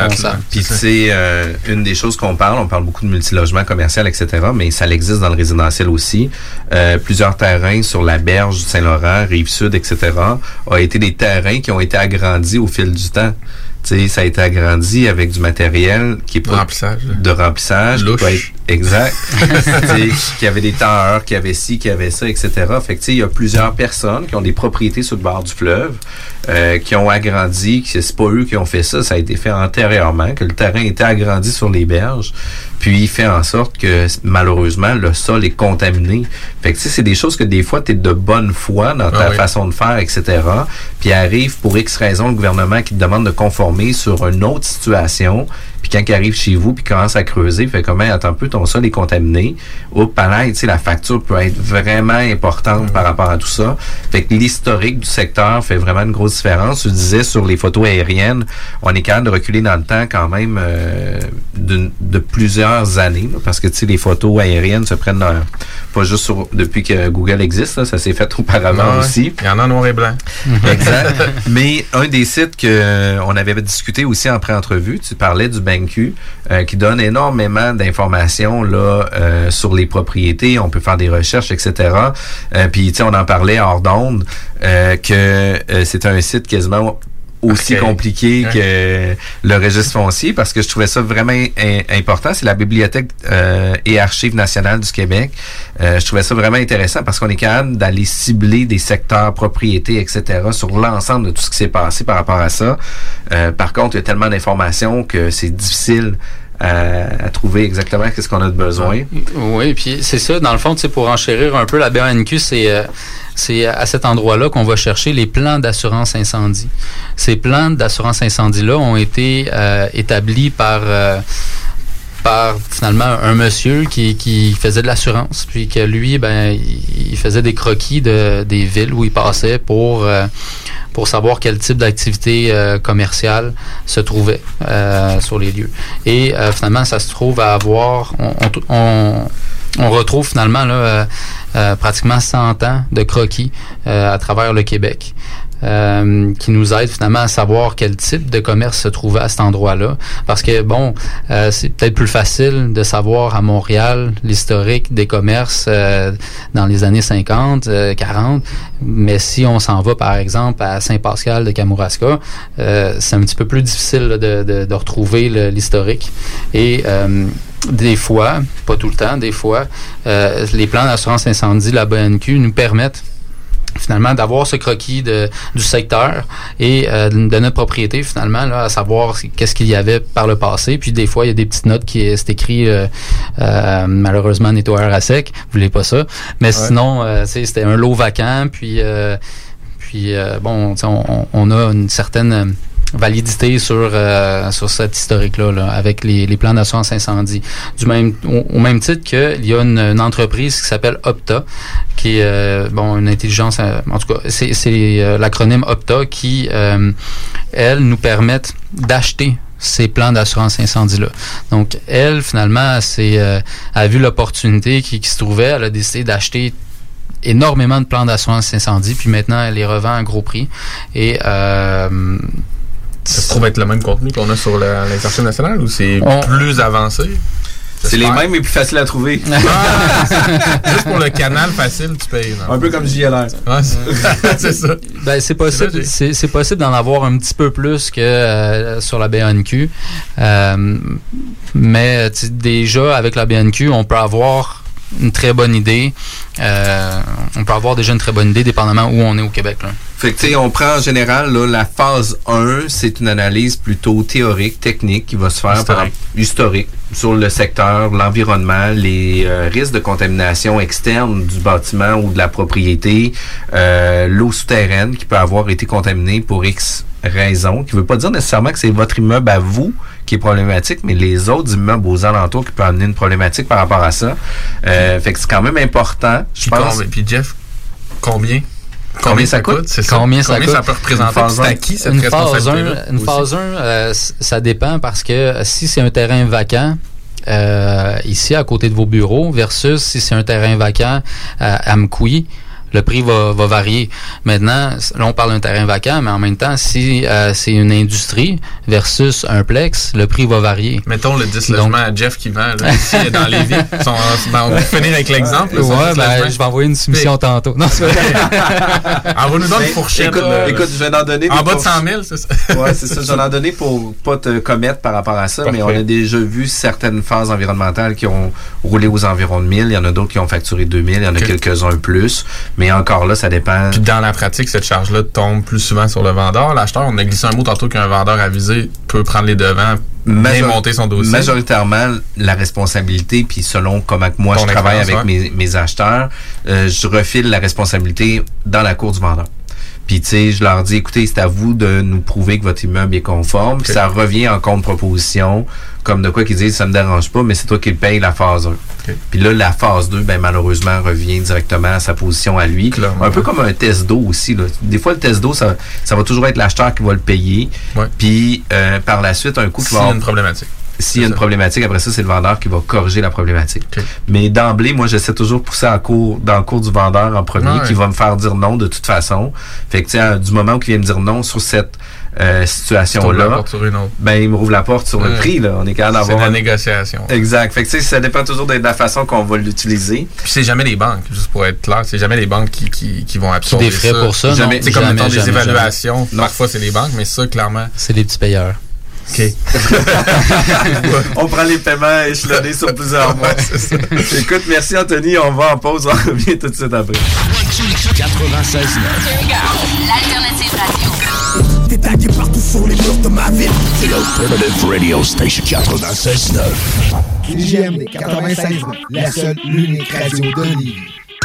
Puis c'est euh, une des choses qu'on parle, on parle beaucoup de multilogement commercial, etc., mais ça existe dans le résidentiel aussi. plusieurs terrains sur la berge du Saint-Laurent, Rive-Sud, etc., ont été des terrains qui ont été agrandis au fil du temps ça a été agrandi avec du matériel qui est pas remplissage. de remplissage. Qui exact. qui avait des tailleurs, qui avait ci, qui avait ça, etc. Fait que il y a plusieurs personnes qui ont des propriétés sur le bord du fleuve, euh, qui ont agrandi, que c'est pas eux qui ont fait ça, ça a été fait antérieurement, que le terrain était agrandi sur les berges, puis il fait en sorte que malheureusement le sol est contaminé. Fait que c'est des choses que des fois tu es de bonne foi dans ta ah façon de faire, etc. Puis arrive pour X raison le gouvernement qui te demande de conformer sur une autre situation puis quand il arrive chez vous, puis commence à creuser, fait comme, attends un peu, ton sol est contaminé. Au pareil, tu sais, la facture peut être vraiment importante par rapport à tout ça. Fait que l'historique du secteur fait vraiment une grosse différence. Tu disais sur les photos aériennes, on est capable de reculer dans le temps quand même euh, de, plusieurs années, parce que tu sais, les photos aériennes se prennent pas juste sur, depuis que Google existe, ça s'est fait auparavant aussi. Il y en a en noir et blanc. exact. Mais un des sites que euh, on avait discuté aussi en pré-entrevue, tu parlais du euh, qui donne énormément d'informations là euh, sur les propriétés. On peut faire des recherches, etc. Euh, puis, tu sais, on en parlait hors d'onde que c'est un site quasiment aussi compliqué que le registre foncier parce que je trouvais ça vraiment important. C'est la Bibliothèque et Archives nationales du Québec. je trouvais ça vraiment intéressant parce qu'on est capable d'aller cibler des secteurs, propriétés, etc. sur l'ensemble de tout ce qui s'est passé par rapport à ça. par contre, il y a tellement d'informations que c'est difficile à, trouver exactement qu'est-ce qu'on a de besoin. Oui, puis c'est ça, dans le fond, pour enchérir un peu, la BANQ, c'est c'est à cet endroit-là qu'on va chercher les plans d'assurance incendie. Ces plans d'assurance incendie-là ont été euh, établis par... Euh, par finalement un monsieur qui, qui faisait de l'assurance, puis que lui, ben, il, faisait des croquis de, des villes où il passait pour euh, pour savoir quel type d'activité euh, commerciale se trouvait euh, sur les lieux. Et euh, finalement, ça se trouve à avoir, on, on, on- retrouve finalement là, euh, euh, pratiquement 100 ans de croquis à travers le Québec. Euh, qui nous aide finalement à savoir quel type de commerce se trouvait à cet endroit-là. Parce que, bon, euh, c'est peut-être plus facile de savoir à Montréal l'historique des commerces euh, dans les années 50, euh, 40, mais si on s'en va, par exemple, à Saint-Pascal de Kamouraska, euh, c'est un petit peu plus difficile de, de, de retrouver l'historique. Et euh, des fois, pas tout le temps, des fois, euh, les plans d'assurance incendie, la BNQ, nous permettent finalement d'avoir ce croquis de, du secteur et euh, de notre propriété finalement là, à savoir qu'est-ce qu'il y avait par le passé. Puis des fois il y a des petites notes qui c'est écrit euh, euh, malheureusement nettoyeur à sec. Vous voulez pas ça. Mais sinon euh, tu sais, c'était un lot vacant. Puis euh, puis euh, bon on, on a une certaine euh, validité sur euh, sur cet historique là, là avec les, les plans d'assurance incendie. Du même au, même titre que il y a une, une entreprise qui s'appelle Opta qui est euh, bon une intelligence euh, en tout cas c'est c'est euh, l'acronyme Opta qui euh, elle nous permettent d'acheter ces plans d'assurance incendie là. Donc elle finalement c'est euh, a vu l'opportunité qui, qui se trouvait, elle a décidé d'acheter énormément de plans d'assurance incendie puis maintenant elle les revend à gros prix. Et euh, Ça se trouve être le même contenu qu'on a sur la- l'insertion nationale ou c'est On- plus avancé? C'est les mêmes mais plus faciles à trouver. Juste pour le canal facile, tu payes. non? Un peu comme JLR. Ouais, c'est- ça. Ben, c'est possible, c'est, c'est possible d'en avoir un petit peu plus que euh, sur la BNQ. Euh, mais déjà, avec la BNQ, on peut avoir une très bonne idée. Euh, on peut avoir déjà une très bonne idée, dépendamment où on est au Québec. Là. Fait que, on prend en général, là, la phase 1, c'est une analyse plutôt théorique, technique, qui va se faire par Historique. historique sur le secteur, l'environnement, les euh, risques de contamination externe du bâtiment ou de la propriété, euh, l'eau souterraine qui peut avoir été contaminée pour X raisons, qui veut pas dire nécessairement que c'est votre immeuble à vous qui est problématique, mais les autres immeubles aux alentours qui peuvent amener une problématique par rapport à ça. Euh, fait que c'est quand même important, je Puis, pense. combien- puis Jeff, combien? Combien ça coûte? C'est ça? Combien ça coûte? peut représenter? Une phase C'est à un. qui cette une phase responsabilité-là? 1, une aussi? phase 1 euh, ça dépend parce que euh, si c'est un terrain vacant, euh, ici à côté de vos bureaux, versus si c'est un terrain vacant euh, à Mkoui, le prix va, va varier. Maintenant, là, on parle d'un terrain vacant, mais en même temps, si euh, c'est une industrie versus un plex, le prix va varier. Mettons le 10 logements à Jeff qui vend là, ici dans les villes. on peut finir avec l'exemple. Ouais, 10 ben, je vais envoyer une soumission tantôt. Non, c'est vrai. Envoie-nous donc une Ben, fourchette. Écoute, je vais en donner En bas de fourch- 100 000, c'est ça? Ouais, c'est ça. J'en ai donné pour pas te commettre par rapport à ça, mais on a déjà vu certaines phases environnementales qui ont roulé aux environs de 1000. Il y en a d'autres qui ont facturé 2000. Il y en a quelques-uns plus. Mais encore là, ça dépend. Puis dans la pratique, cette charge-là tombe plus souvent sur le vendeur. L'acheteur, on a glissé un mot tantôt qu'un vendeur avisé peut prendre les devants, Major- monter son dossier. Majoritairement, la responsabilité, puis selon comment moi Ton je travaille avec mes acheteurs, euh, je refile la responsabilité dans la cour du vendeur. Puis, tu sais, je leur dis, écoutez, c'est à vous de nous prouver que votre immeuble est conforme. Puis, ça revient en contre-proposition, comme de quoi qu'ils disent, ça me dérange pas, mais c'est toi qui le paye la phase 1. Puis là, la phase 2, ben, malheureusement, revient directement à sa position à lui. Un peu comme un test d'eau aussi. Là. Des fois, le test d'eau, ça, ça va toujours être l'acheteur qui va le payer. Puis, euh, par la suite, un coup, S'il y a une problématique. s'il y a une problématique, après ça, c'est le vendeur qui va corriger la problématique. Mais d'emblée, moi, j'essaie toujours de pousser en cours, dans le cours du vendeur en premier, qui va me faire dire non de toute façon. Fait que, tu sais, du moment où il vient me dire non sur cette euh, la situation-là, porte sur une autre. ben, il me rouvre la porte sur le Ouais. prix, là. On est capable C'est d'avoir... la un- négociation. Exact. Fait que, tu sais, ça dépend toujours de la façon qu'on va l'utiliser. Puis c'est jamais les banques, juste pour être clair, c'est jamais les banques qui, qui, qui vont absorber des frais ça. pour ça, Jamais. C'est comme Jamais, mettons, des jamais, évaluations. Parfois c'est les banques, mais ça clairement. C'est les petits payeurs. OK. on prend les paiements échelonnés sur plusieurs mois. Écoute, merci Anthony. On va en pause. On revient tout de suite après. 96 L'alternative radio. Tagué partout sur les murs de ma ville. C'est l'Alternative Radio Station 96.9. JMD 96 la seule, l'unique radio de Lévis.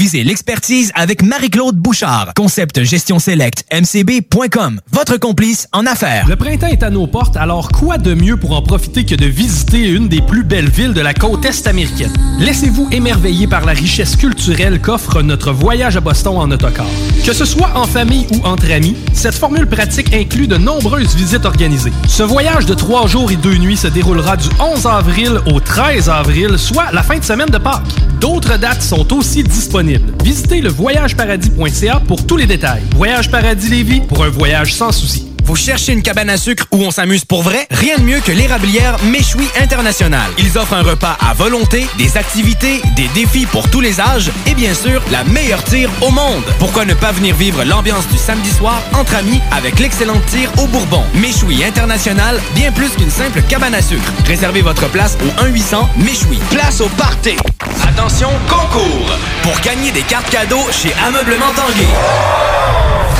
Visez l'expertise avec Marie-Claude Bouchard. Concept Gestion Select, mcb.com. Votre complice en affaires. Le printemps est à nos portes, alors quoi de mieux pour en profiter que de visiter une des plus belles villes de la côte est américaine? Laissez-vous émerveiller par la richesse culturelle qu'offre notre voyage à Boston en autocar. Que ce soit en famille ou entre amis, cette formule pratique inclut de nombreuses visites organisées. Ce voyage de trois jours et deux nuits se déroulera du 11 avril au 13 avril, soit la fin de semaine de Pâques. D'autres dates sont aussi disponibles. Visitez le voyageparadis.ca pour tous les détails. Voyage Paradis Lévis pour un voyage sans souci. Vous cherchez une cabane à sucre où on s'amuse pour vrai? Rien de mieux que l'érablière Méchoui International. Ils offrent un repas à volonté, des activités, des défis pour tous les âges et bien sûr, la meilleure tire au monde. Pourquoi ne pas venir vivre l'ambiance du samedi soir entre amis avec l'excellente tire au Bourbon? Méchoui International, bien plus qu'une simple cabane à sucre. Réservez votre place au 1-800 Méchoui. Place au party! Attention, concours! Pour gagner des cartes cadeaux chez Ameublement Tanguay.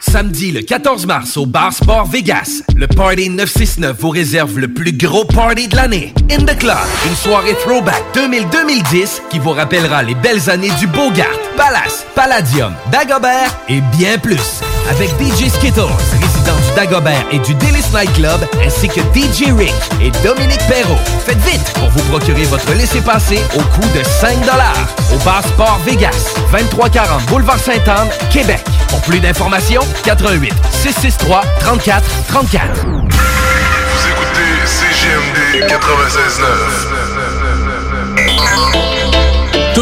Samedi le 14 mars au Bar Sport Vegas, le Party 969 vous réserve le plus gros party de l'année. In the Club, une soirée throwback 2000-2010 qui vous rappellera les belles années du Bogart, Palace, Palladium, Dagobert et bien plus. Avec DJ Skittles, résident du Dagobert et du Délice Night Club, ainsi que DJ Rick et Dominique Perrault. Faites vite pour vous procurer votre laissez-passer au coût de 5 au Bar Sport Vegas, 2340 Boulevard Sainte-Anne, Québec. Pour plus d'informations, 88 663 34 34. Vous écoutez CGMD 96.9.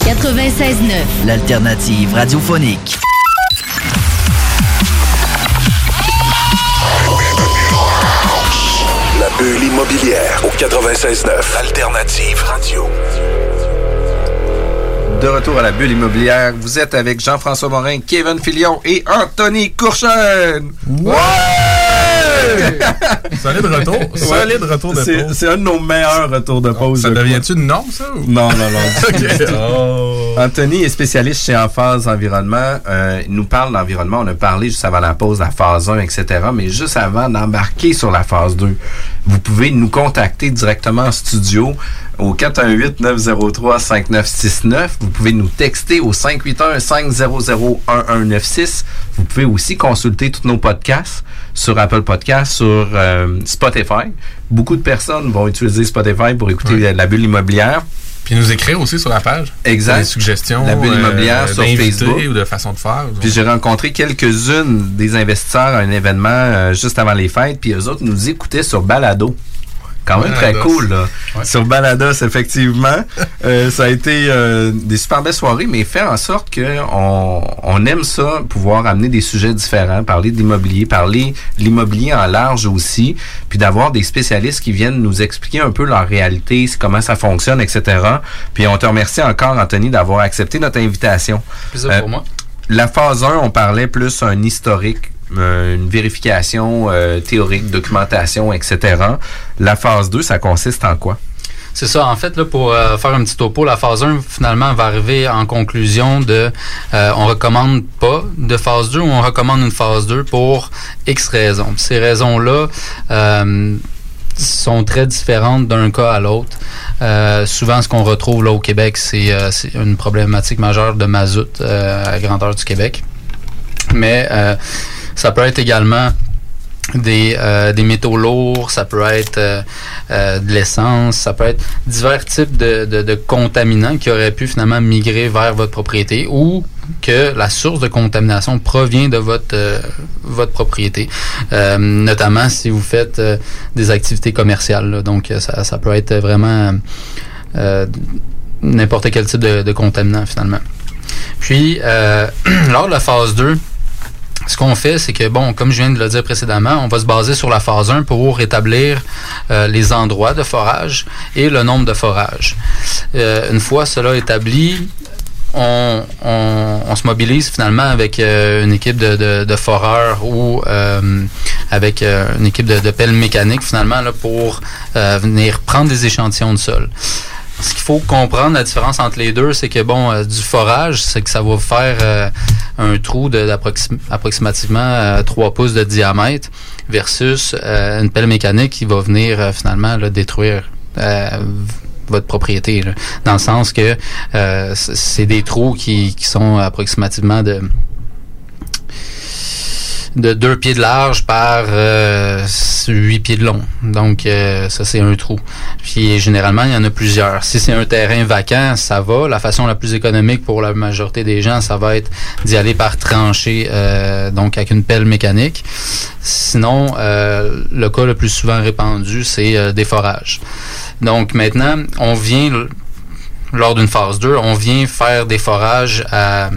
96.9. L'alternative radiophonique. La bulle immobilière au 96.9. Alternative radio. De retour à la bulle immobilière, vous êtes avec Jean-François Morin, Kevin Filion et Anthony. Ouais! Solide retour. Solide retour de C'est- pause. C'est un de nos meilleurs retours de pause. Ça devient-tu une norme, ça? ou? Non, non, non. Oh. Anthony est spécialiste chez Emphase Environnement. Euh, il nous parle d'environnement. On a parlé juste avant la pause, la phase 1, etc. Mais juste avant d'embarquer sur la phase 2, vous pouvez nous contacter directement en studio au 418-903-5969. Vous pouvez nous texter au 581-500-1196. Vous pouvez aussi consulter tous nos podcasts sur Apple Podcasts, sur euh, Spotify. Beaucoup de personnes vont utiliser Spotify pour écouter la bulle immobilière. Puis nous écrire aussi sur la page. Exact. Des suggestions. La bulle immobilière sur d'invités Facebook. ou de façon de faire. Puis j'ai rencontré quelques-unes des investisseurs à un événement euh, juste avant les fêtes, puis eux autres nous écoutaient sur Balado. Quand même très cool, là. Sur Balados, effectivement. Euh, ça a été euh, des super belles soirées, mais fait en sorte que on, on aime ça, pouvoir amener des sujets différents, parler d'immobilier, parler de l'immobilier en large aussi, puis d'avoir des spécialistes qui viennent nous expliquer un peu leur réalité, comment ça fonctionne, etc. Puis on te remercie encore, Anthony, d'avoir accepté notre invitation. Plaisir Euh, pour moi. la phase 1, on parlait plus un historique, euh, une vérification euh, théorique, documentation, etc. La phase 2, ça consiste en quoi? C'est ça. En fait, là, pour euh, faire un petit topo, la phase 1, finalement, va arriver en conclusion de euh, on recommande pas de phase 2 ou on recommande une phase 2 pour X raisons. Ces raisons-là euh, sont très différentes d'un cas à l'autre. Euh, souvent, ce qu'on retrouve là au Québec, c'est euh, une problématique majeure de mazout euh, à la grandeur du Québec. Mais euh, ça peut être également des, euh, des métaux lourds, ça peut être euh, euh, de l'essence, ça peut être divers types de, contaminants qui auraient pu finalement migrer vers votre propriété ou que la source de contamination provient de votre, euh, votre propriété. Notamment si vous faites des activités commerciales. Donc, ça, ça peut être vraiment n'importe quel type de, de contaminant finalement. Puis, lors de la phase 2, ce qu'on fait, c'est que, bon, comme je viens de le dire précédemment, on va se baser sur la phase 1 pour établir euh, les endroits de forage et le nombre de forages. Euh, une fois cela établi, on, on- on se mobilise finalement avec euh, une équipe de, de, de foreurs ou euh, avec euh, une équipe de, de pelles mécaniques finalement là, pour euh, venir prendre des échantillons de sol. Ce qu'il faut comprendre, la différence entre les deux, c'est que bon, euh, du forage, c'est que ça va faire euh, un trou de- d'approxim- approximativement euh, 3 pouces de diamètre versus euh, une pelle mécanique qui va venir euh, finalement là, détruire votre propriété. là. dans le sens que c'est des trous qui, qui sont approximativement de de deux pieds de large par euh, huit pieds de long. Donc, euh, ça, c'est un trou. Puis, généralement, il y en a plusieurs. Si c'est un terrain vacant, ça va. La façon la plus économique pour la majorité des gens, ça va être d'y aller par tranchée, euh, donc avec une pelle mécanique. Sinon, euh, le cas le plus souvent répandu, c'est euh, des forages. Donc, maintenant, on vient, lors d'une phase 2, on vient faire des forages à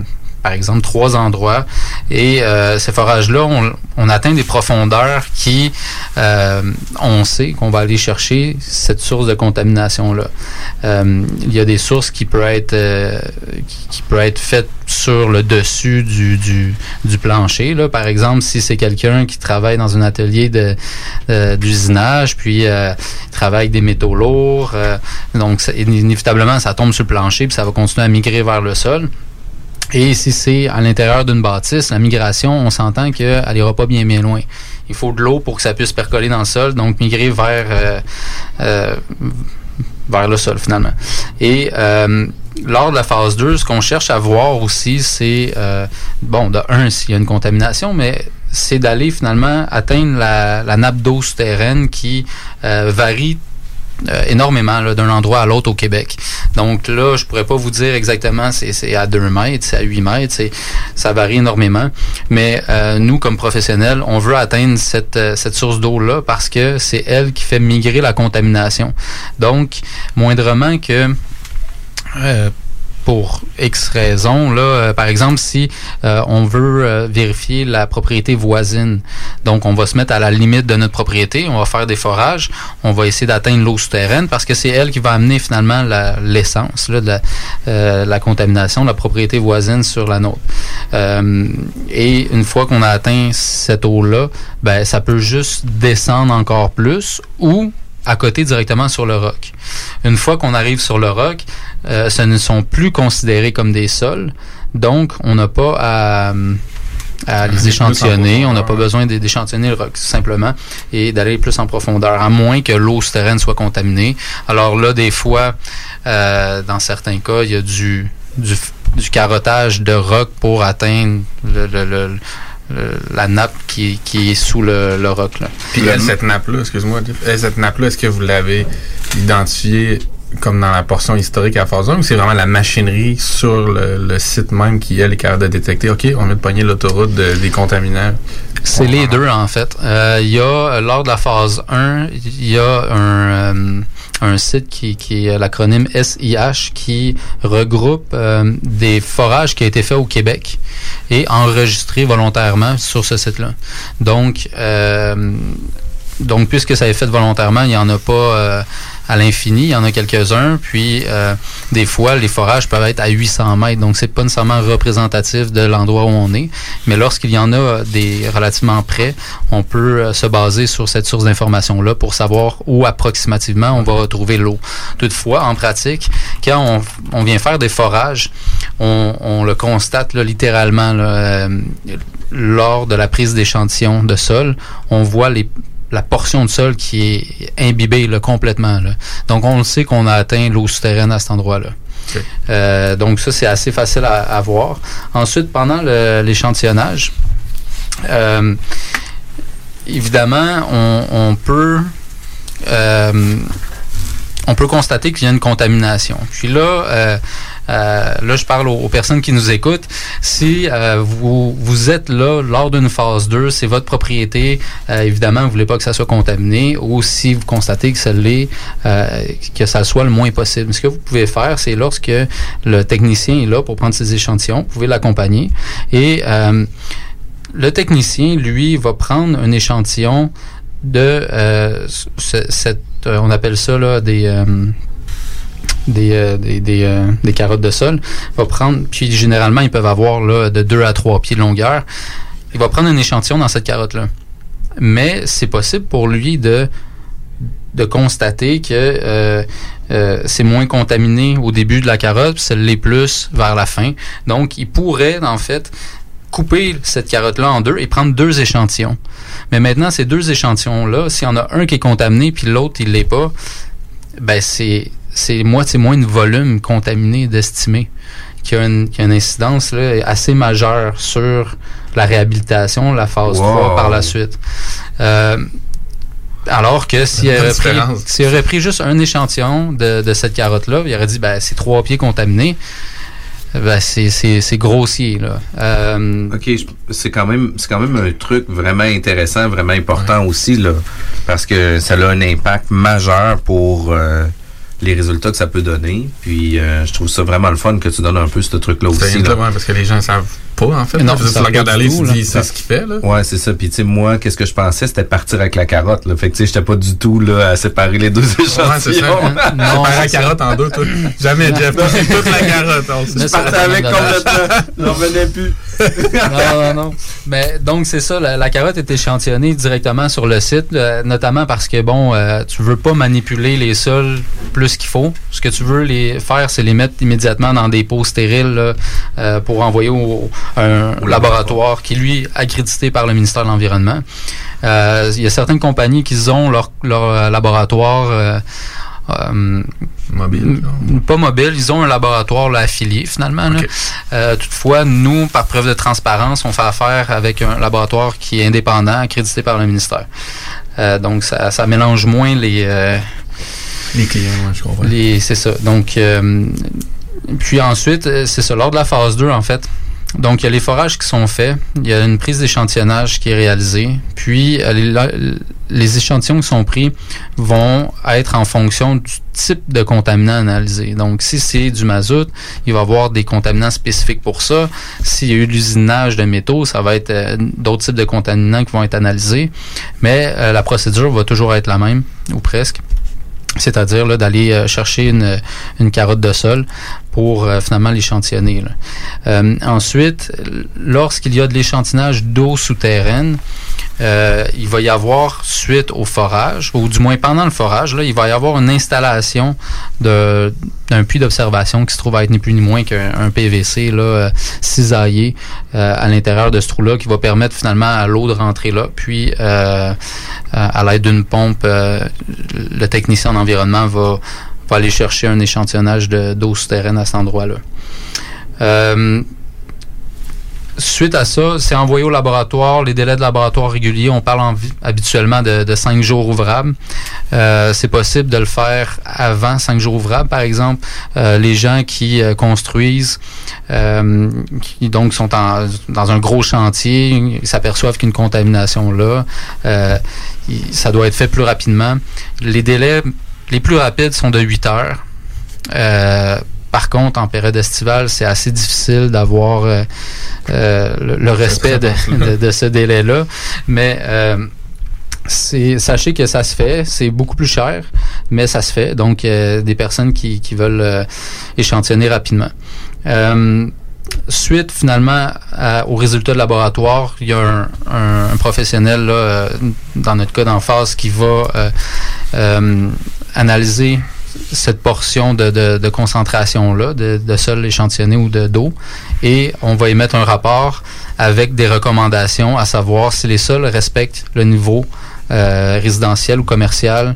par exemple, trois endroits. Et euh, ces forages-là, on, on atteint des profondeurs qui, euh, on sait qu'on va aller chercher cette source de contamination-là. Euh, il y a des sources qui peuvent être, euh, qui, qui peuvent être faites sur le dessus du, du, du plancher. Là. Par exemple, si c'est quelqu'un qui travaille dans un atelier de, d'usinage, puis euh, il travaille avec des métaux lourds, euh, donc inévitablement, ça tombe sur le plancher, puis ça va continuer à migrer vers le sol. Et si c'est à l'intérieur d'une bâtisse, la migration, on s'entend qu'elle n'ira pas bien bien loin. Il faut de l'eau pour que ça puisse percoler dans le sol, donc migrer vers, euh, euh, vers le sol finalement. Et euh, lors de la phase 2, ce qu'on cherche à voir aussi, c'est, euh, bon, de un, s'il y a une contamination, mais c'est d'aller finalement atteindre la, nappe d'eau souterraine qui euh, varie euh, énormément d'un endroit à l'autre au Québec. Donc là, je pourrais pas vous dire exactement c'est, c'est à 2 mètres, c'est à 8 mètres, c'est, ça varie énormément. Mais euh, nous, comme professionnels, on veut atteindre cette, euh, cette source d'eau-là parce que c'est elle qui fait migrer la contamination. Donc, moindrement que pour X raisons. Là, euh, par exemple, si euh, on veut euh, vérifier la propriété voisine, donc on va se mettre à la limite de notre propriété, on va faire des forages, on va essayer d'atteindre l'eau souterraine parce que c'est elle qui va amener finalement l'essence de la, euh, la contamination, la propriété voisine sur la nôtre. Euh, et une fois qu'on a atteint cette eau-là, ben, ça peut juste descendre encore plus ou à côté directement sur le roc. Une fois qu'on arrive sur le roc, euh, ce ne sont plus considérés comme des sols, donc on n'a pas à, les échantillonner, on n'a pas besoin d'é- d'échantillonner le roc simplement et d'aller plus en profondeur, à moins que l'eau souterraine soit contaminée. Alors là, des fois, euh, dans certains cas, il y a du, du, du carottage de roc pour atteindre le- le- le- le- la nappe qui, qui est sous le, le roc. Là. Puis elle, cette nappe-là, excuse-moi, cette nappe-là, est-ce que vous l'avez identifiée comme dans la portion historique à la phase 1 ou c'est vraiment la machinerie sur le, le site même qui, elle, est capable de détecter, OK, on vient de pogner l'autoroute de- des contaminants? C'est les deux, en fait. Euh, Il y a, euh, lors de la phase 1, il y a un, euh, un site qui, qui est l'acronyme SIH qui regroupe euh, des forages qui ont été faits au Québec et enregistrés volontairement sur ce site-là. Donc, euh, donc, puisque ça est fait volontairement, il n'y en a pas euh, à l'infini, il y en a quelques-uns. Puis, euh, des fois, les forages peuvent être à 800 mètres, donc c'est pas nécessairement représentatif de l'endroit où on est. Mais lorsqu'il y en a euh, des relativement près, on peut euh, se baser sur cette source d'information-là pour savoir où approximativement on va retrouver l'eau. Toutefois, en pratique, quand on, vient faire des forages, on, on le constate là, littéralement là, euh, lors de la prise d'échantillons de sol, on voit les la portion de sol qui est imbibée là, complètement. Là. Donc, on le sait qu'on a atteint l'eau souterraine à cet endroit-là. Euh, donc, ça, c'est assez facile à, à voir. Ensuite, pendant l'échantillonnage, euh, évidemment, on, on peut... euh, on peut constater qu'il y a une contamination. Puis là, euh, là, je parle aux, personnes qui nous écoutent. Si euh, vous, vous êtes là lors d'une phase 2, c'est votre propriété, euh, évidemment, vous voulez pas que ça soit contaminé, ou si vous constatez que ça l'est, euh, que ça soit le moins possible. Ce que vous pouvez faire, c'est lorsque le technicien est là pour prendre ses échantillons, vous pouvez l'accompagner et euh, le technicien, lui, va prendre un échantillon de euh, ce- cette, on appelle ça là des des, euh, des, des, euh, des carottes de sol. Il va prendre, puis généralement, ils peuvent avoir là, de 2 à 3 pieds de longueur. Il va prendre un échantillon dans cette carotte-là. Mais c'est possible pour lui de, de constater que euh, c'est moins contaminé au début de la carotte, puis ça l'est plus vers la fin. Donc, il pourrait, en fait, couper cette carotte-là en deux et prendre deux échantillons. Mais maintenant, ces deux échantillons-là, s'il y en a un qui est contaminé puis l'autre, il l'est pas, ben c'est c'est moitié moins de volume contaminé d'estimer qui a une, qui a une incidence là, assez majeure sur la réhabilitation, la phase Wow. 3 par la suite. Euh, alors que s'il aurait, pris, s'il aurait pris juste un échantillon de, de cette carotte-là, il aurait dit ben c'est trois pieds contaminés. Ben, c'est, c'est, c'est grossier là. Euh, OK, c'est quand même c'est quand même un truc vraiment intéressant, vraiment important aussi là parce que ça a un impact majeur pour euh, les résultats que ça peut donner. Puis euh, je trouve ça vraiment le fun que tu donnes un peu ce truc là C'est aussi. là. ouais, parce que les gens savent pas, en fait. Non, tu regardes aller, tu c'est ce qu'il fait, là. Ouais, c'est ça. Puis tu sais, moi, qu'est-ce que je pensais, c'était partir avec la carotte. Là. Fait que tu sais, j'étais pas du tout là à séparer les deux échantillons. Ouais, c'est ça. Non, Séparer la carotte en deux, toi. Jamais, Jeff. C'est toute la carotte. on sait. Je partais avec complètement. J'en revenais plus. Non, non, non. Mais donc, c'est ça, la, la carotte est échantillonnée directement sur le site, euh, notamment parce que, bon, euh, tu veux pas manipuler les sols plus qu'il faut. Ce que tu veux les faire, c'est les mettre immédiatement dans des pots stériles là, euh, pour envoyer au, un laboratoire qui, lui, est accrédité par le ministère de l'Environnement. Euh, Il y a certaines compagnies qui ont leur, leur laboratoire euh, mobile. Pas mobile, ils ont un laboratoire là, affilié finalement. là. Euh, toutefois, nous, par preuve de transparence, on fait affaire avec un laboratoire qui est indépendant, accrédité par le ministère. Euh, donc, ça, ça mélange moins les... euh, Les clients, ouais, je comprends. c'est ça. Donc, puis ensuite, c'est ça, lors de la phase 2, en fait. Donc, il y a les forages qui sont faits, il y a une prise d'échantillonnage qui est réalisée, puis euh, les, échantillons qui sont pris vont être en fonction du type de contaminant analysé. Donc, si c'est du mazout, il va y avoir des contaminants spécifiques pour ça. S'il y a eu l'usinage de métaux, ça va être euh, d'autres types de contaminants qui vont être analysés. Mais euh, la procédure va toujours être la même, ou presque c'est-à-dire là, d'aller euh, chercher une, une carotte de sol pour euh, finalement l'échantillonner. Euh, ensuite, lorsqu'il y a de l'échantillonnage d'eau souterraine, euh, il va y avoir, suite au forage, ou du moins pendant le forage, là, il va y avoir une installation d'un puits d'observation qui se trouve à être ni plus ni moins qu'un un PVC là, euh, cisaillé euh, à l'intérieur de ce trou-là qui va permettre finalement à l'eau de rentrer là. Puis, euh, à l'aide d'une pompe, le technicien en environnement va, aller chercher un échantillonnage de- d'eau souterraine à cet endroit-là. Euh, Suite à ça, c'est envoyé au laboratoire. Les délais de laboratoire réguliers, on parle en- habituellement de, cinq jours ouvrables. Euh, c'est possible de le faire avant cinq jours ouvrables, par exemple. Euh, les gens qui euh, construisent, euh, qui donc sont dans un gros chantier, ils s'aperçoivent qu'une contamination là, euh, ça doit être fait plus rapidement. Les délais les plus rapides sont de 8 heures. Par contre, en période estivale, c'est assez difficile d'avoir euh, euh, le, le respect de, de- de ce délai-là. Mais euh, c'est, sachez que ça se fait. C'est beaucoup plus cher, mais ça se fait. Donc, des personnes qui, qui veulent échantillonner rapidement. Suite finalement à- aux résultats de laboratoire, il y a un, un- un professionnel là, dans notre cas d'en face qui va euh, euh, analyser cette portion de, de- de concentration-là, de, de sol échantillonné ou de d'eau, et on va émettre un rapport avec des recommandations, à savoir si les sols respectent le niveau euh, résidentiel ou commercial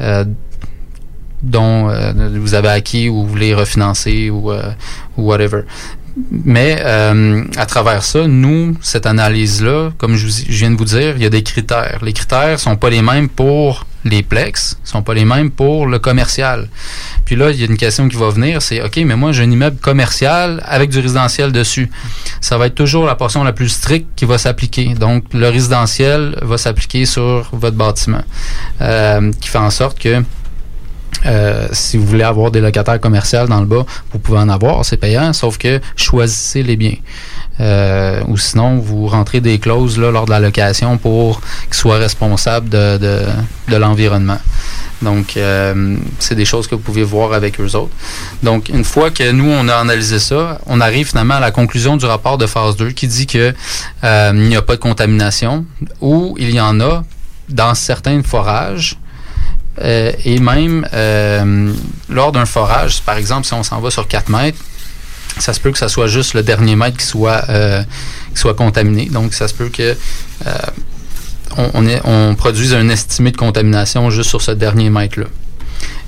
euh, dont euh, vous avez acquis ou vous voulez refinancer ou, euh, whatever. Mais euh, à travers ça, nous, cette analyse-là, comme je, je viens de vous dire, il y a des critères. Les critères sont pas les mêmes pour les plex, sont pas les mêmes pour le commercial. Puis là, il y a une question qui va venir, c'est OK, mais moi j'ai un immeuble commercial avec du résidentiel dessus. Ça va être toujours la portion la plus stricte qui va s'appliquer. Donc le résidentiel va s'appliquer sur votre bâtiment, euh, qui fait en sorte que euh, si vous voulez avoir des locataires commerciaux dans le bas, vous pouvez en avoir, c'est payant, sauf que choisissez les biens. Euh, ou sinon, vous rentrez des clauses là, lors de la location pour qu'ils soient responsables de, de, de l'environnement. Donc, euh, c'est des choses que vous pouvez voir avec eux autres. Donc, une fois que nous, on a analysé ça, on arrive finalement à la conclusion du rapport de phase 2 qui dit que euh, n'y a pas de contamination ou il y en a dans certains forages euh, et même euh, lors d'un forage, par exemple, si on s'en va sur 4 mètres, ça se peut que ça soit juste le dernier mètre qui soit, euh, qui soit contaminé. Donc, ça se peut que euh, on, on, est- on produise un estimé de contamination juste sur ce dernier mètre-là.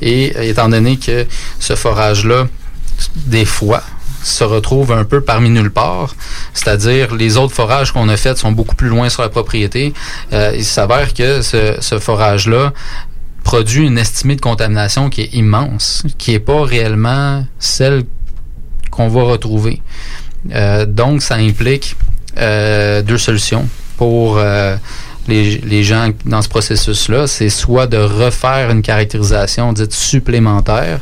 Et euh, étant donné que ce forage-là, des fois, se retrouve un peu parmi nulle part, c'est-à-dire les autres forages qu'on a faits sont beaucoup plus loin sur la propriété. Euh, il s'avère que ce, ce forage-là produit une estimée de contamination qui est immense, qui n'est pas réellement celle qu'on va retrouver. Euh, donc, ça implique euh, deux solutions pour euh, les, les gens dans ce processus-là. C'est soit de refaire une caractérisation dite supplémentaire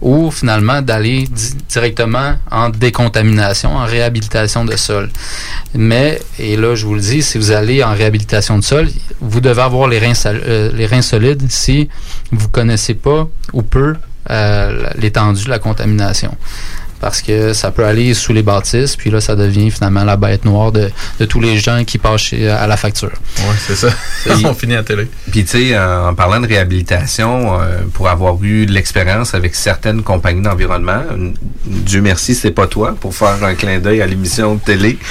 ou finalement d'aller di- directement en décontamination, en réhabilitation de sol. Mais, et là je vous le dis, si vous allez en réhabilitation de sol, vous devez avoir les reins, euh, les reins solides si vous connaissez pas ou peu euh, l'étendue de la contamination. Parce que ça peut aller sous les bâtisses, puis là, ça devient finalement la bête noire de, de tous les gens qui passent chez- à la facture. Ouais, c'est ça. On finit à télé. Puis tu sais, en en parlant de réhabilitation, euh, pour avoir eu de l'expérience avec certaines compagnies d'environnement, Dieu merci, c'est pas toi pour faire un clin d'œil à l'émission de télé,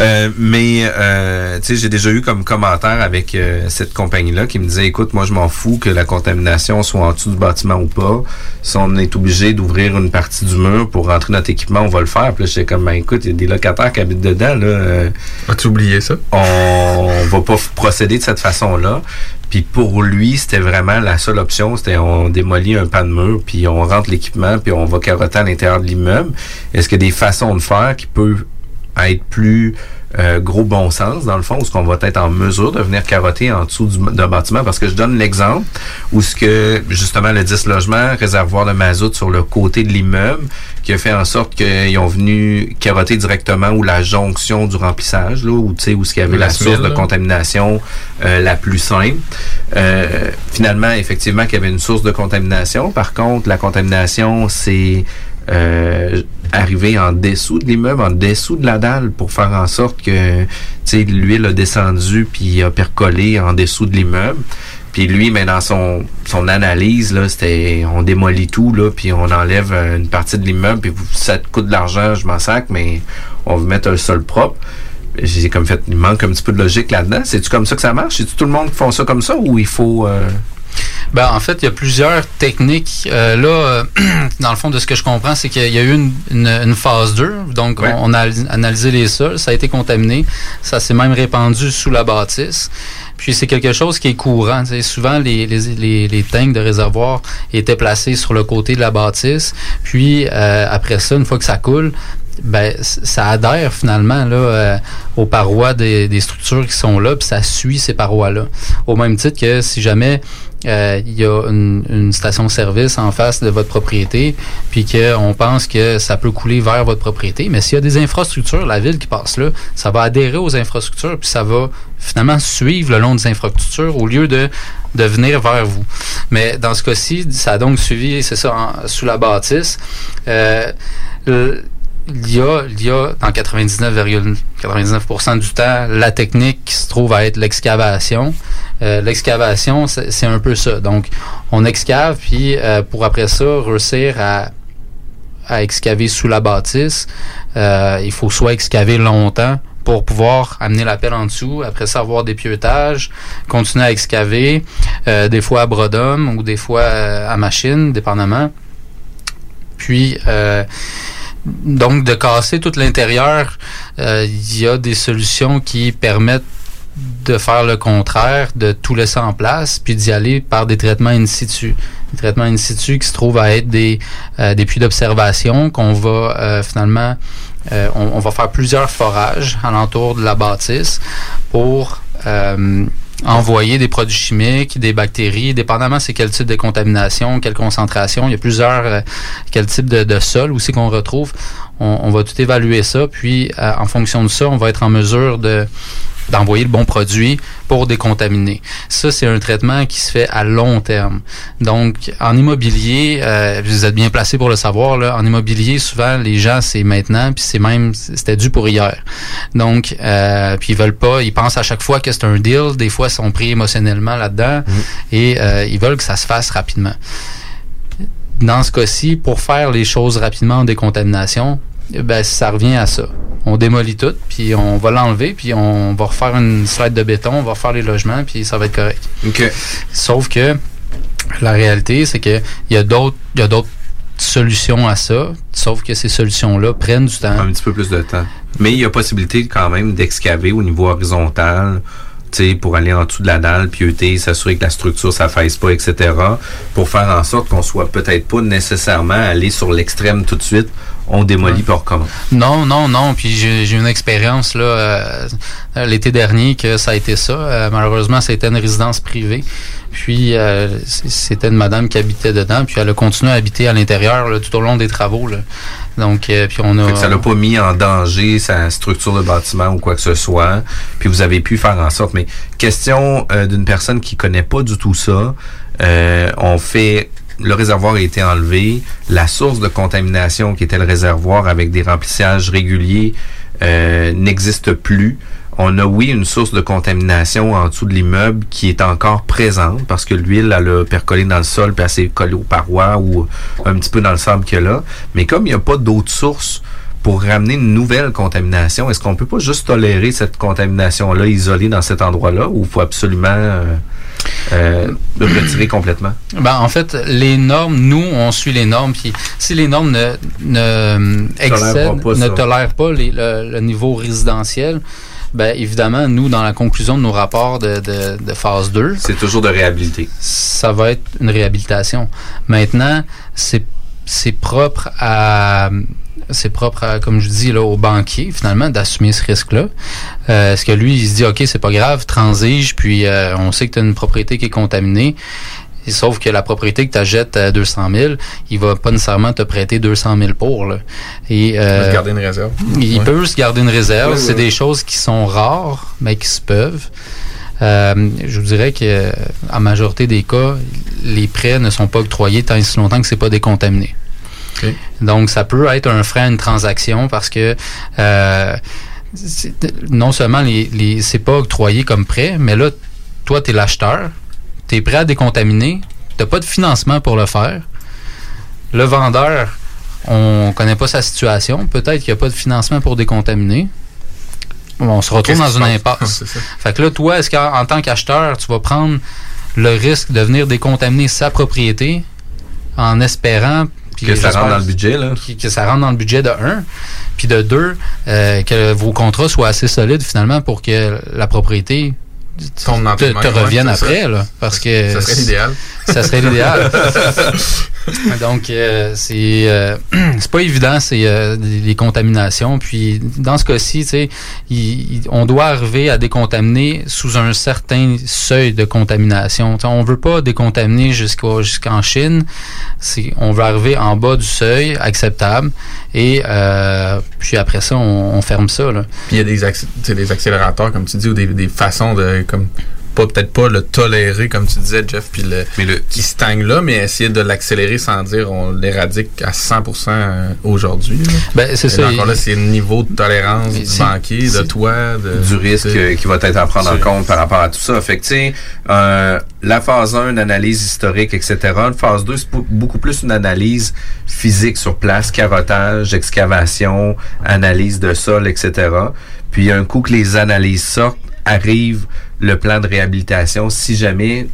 Euh, mais euh, tu sais, j'ai déjà eu comme commentaire avec euh, cette compagnie-là qui me disait, écoute, moi je m'en fous que la contamination soit en dessous du bâtiment ou pas. Si on est obligé d'ouvrir une partie du mur pour rentrer notre équipement, on va le faire. Puis là, j'étais comme, ben écoute, il y a des locataires qui habitent dedans. Là, euh, As-tu oublié ça? on va pas procéder de cette façon-là. Puis pour lui, c'était vraiment la seule option, c'était on démolit un pan de mur, puis on rentre l'équipement, puis on va carotter à l'intérieur de l'immeuble. Est-ce qu'il y a des façons de faire qui peuvent être plus euh, gros bon sens, dans le fond, où est-ce qu'on va être en mesure de venir carotter en dessous du- d'un bâtiment? Parce que je donne l'exemple où ce que, justement, le 10 logements, réservoir de mazout sur le côté de l'immeuble, qui a fait en sorte qu'ils ont venu carotter directement où la jonction du remplissage, là, où, tu sais, où ce qu'il y avait La la, source de contamination euh, la plus simple. Euh, finalement, effectivement, qu'il y avait une source de contamination. Par contre, la contamination, c'est euh, arrivé en dessous de l'immeuble, en dessous de la dalle, pour faire en sorte que tu sais, l'huile a descendu puis a percolé en dessous de l'immeuble. Puis lui, mais dans son, son analyse, là, c'était on démolit tout, là, puis on enlève une partie de l'immeuble, puis ça te coûte de l'argent, je m'en sac, mais on va mettre un sol propre. J'ai comme fait, il manque un petit peu de logique là-dedans. C'est-tu comme ça que ça marche? C'est-tu tout le monde qui font ça comme ça ou il faut. euh, Ben, en fait, il y a plusieurs techniques. Euh, là, euh, dans le fond, de ce que je comprends, c'est qu'il y a eu une, une- une phase 2. Donc, Ouais. on, on a analysé les sols, ça a été contaminé, ça s'est même répandu sous la bâtisse. Puis c'est quelque chose qui est courant. Souvent, les, les, les, les tanks de réservoir étaient placés sur le côté de la bâtisse. Puis euh, après ça, une fois que ça coule, ben ça adhère finalement là euh, aux parois des, des structures qui sont là, puis ça suit ces parois-là. Au même titre que si jamais euh, il y a une, une station-service en face de votre propriété, puis qu'on pense que ça peut couler vers votre propriété, mais s'il y a des infrastructures, la ville qui passe là, ça va adhérer aux infrastructures, puis ça va finalement suivre le long des infrastructures au lieu de, de venir vers vous. Mais dans ce cas-ci, ça a donc suivi, c'est ça, sous la bâtisse. Euh, le- il y a, il y a dans 99,99% du temps la technique qui se trouve à être l'excavation. Euh, l'excavation, c'est un peu ça. Donc, on excave, puis euh, pour après ça, réussir à, à excaver sous la bâtisse, euh, il faut soit excaver longtemps pour pouvoir amener la pelle en dessous, après ça avoir des pieutage, continuer à excaver, des fois à bras d'homme ou des fois à machine, dépendamment. Puis, donc, de casser tout l'intérieur, euh, il y a des solutions qui permettent de faire le contraire, de tout laisser en place, puis d'y aller par des traitements in situ. Des traitements in situ qui se trouvent à être des, euh, des puits d'observation qu'on va euh, finalement, euh, on, va faire plusieurs forages alentour de la bâtisse pour euh, envoyer des produits chimiques, des bactéries, dépendamment c'est quel type de contamination, quelle concentration. Il y a plusieurs, euh, quel type de, de sol aussi qu'on retrouve. On, va tout évaluer ça, puis euh, en fonction de ça, on va être en mesure de d'envoyer le bon produit pour décontaminer. Ça, c'est un traitement qui se fait à long terme. Donc, en immobilier, euh, vous êtes bien placé pour le savoir, là, en immobilier, souvent, les gens, c'est maintenant, puis c'est même, c'était dû pour hier. Donc, euh, puis ils veulent pas, ils pensent à chaque fois que c'est un deal, des fois, ils sont pris émotionnellement là-dedans, et euh, ils veulent que ça se fasse rapidement. Dans ce cas-ci, pour faire les choses rapidement en décontamination, ben, ça revient à ça. On démolit tout, puis on va l'enlever, puis on va refaire une slide de béton, on va refaire les logements, puis ça va être correct. Sauf que la réalité, c'est que il y a d'autres, il y a d'autres solutions à ça, sauf que ces solutions-là prennent du temps. Un petit peu plus de temps. Mais il y a possibilité quand même d'excaver au niveau horizontal, pour aller en dessous de la dalle, pieuter, s'assurer que la structure s'affaisse pas, etc. Pour faire en sorte qu'on soit peut-être pas nécessairement allé sur l'extrême tout de suite. On démolit puis on recommence. Non, non, non. Puis j'ai une expérience là euh, l'été dernier que ça a été ça. Euh, malheureusement, c'était une résidence privée. Puis euh, c'était une madame qui habitait dedans. Puis elle a continué à habiter à l'intérieur tout au long des travaux. Là. Donc euh, puis on a. Fait que ça l'a pas mis en danger sa structure de bâtiment ou quoi que ce soit. Puis vous avez pu faire en sorte. Mais question euh, d'une personne qui connaît pas du tout ça, euh, on fait le réservoir a été enlevé, la source de contamination qui était le réservoir avec des remplissages réguliers euh, n'existe plus. On a, oui, une source de contamination en dessous de l'immeuble qui est encore présente parce que l'huile, elle a percolé dans le sol puis elle s'est collée aux parois ou un petit peu dans le sable qu'il y a là. Mais comme il n'y a pas d'autre source pour ramener une nouvelle contamination, est-ce qu'on peut pas juste tolérer cette contamination-là isolée dans cet endroit-là ou il faut absolument euh, euh, le retirer complètement? Ben, en fait, les normes, nous, on suit les normes. Puis si les normes ne, ne excèdent, pas ne tolèrent pas les- le, le niveau résidentiel, ben évidemment, nous, dans la conclusion de nos rapports de, de, de phase 2, C'est toujours de réhabiliter. ça va être une réhabilitation. Maintenant, c'est c'est propre à c'est propre à, comme je dis là au banquier finalement d'assumer ce risque-là. Euh, Est-ce que lui il se dit ok c'est pas grave transige puis euh, on sait que tu as une propriété qui est contaminée. Sauf que la propriété que tu achètes à 200 000, il va pas nécessairement te prêter 200 000 pour. Là. Et, On euh, va garder une réserve. il Ouais. peut se garder une réserve. Oui, oui, c'est oui. des choses qui sont rares, mais qui se peuvent. Euh, je vous dirais que euh, en majorité des cas, les prêts ne sont pas octroyés tant et si longtemps que c'est pas décontaminé. Donc, ça peut être un frein à une transaction parce que euh, non seulement les, les, c'est pas octroyé comme prêt, mais là, toi, tu es l'acheteur, tu es prêt à décontaminer, tu pas de financement pour le faire. Le vendeur, on connaît pas sa situation. Peut-être qu'il n'y a pas de financement pour décontaminer. On se retrouve dans une se passe? impasse. Fait que là, toi, est-ce qu'en en tant qu'acheteur, tu vas prendre le risque de venir décontaminer sa propriété en espérant Que ça rentre dans le budget, là? que ça rentre dans le budget de un, puis de deux, euh, que vos contrats soient assez solides finalement pour que la propriété Te, te ouais, revienne c'est ça. après, là, parce que Ça serait l'idéal. Ça serait l'idéal. Donc euh, c'est euh, pas évident, c'est euh, les contaminations. Puis dans ce cas-ci, on doit arriver à décontaminer sous un certain seuil de contamination. Sais, on veut pas décontaminer jusqu'en Chine. On veut arriver en bas du seuil acceptable et euh, puis après ça on, on ferme ça là. Puis il y a des, acc- des accélérateurs, comme tu dis, ou des, des façons de. comme pas peut-être pas le tolérer, comme tu disais, Jeff, puis le, qui stagne là, mais essayer de l'accélérer sans dire on l'éradique à 100% aujourd'hui. là. Ben, c'est Et ça. Encore là, c'est le niveau de tolérance du banquier, de toi, de, du risque euh, qui va être à prendre en compte par rapport à tout ça. Fait que, tu sais, euh, la phase 1, une analyse historique, etc. La phase 2, c'est beaucoup plus une analyse physique sur place, carottage, excavation, analyse de sol, etc. Puis, un coup que les analyses sortent, arrive le plan de réhabilitation si jamais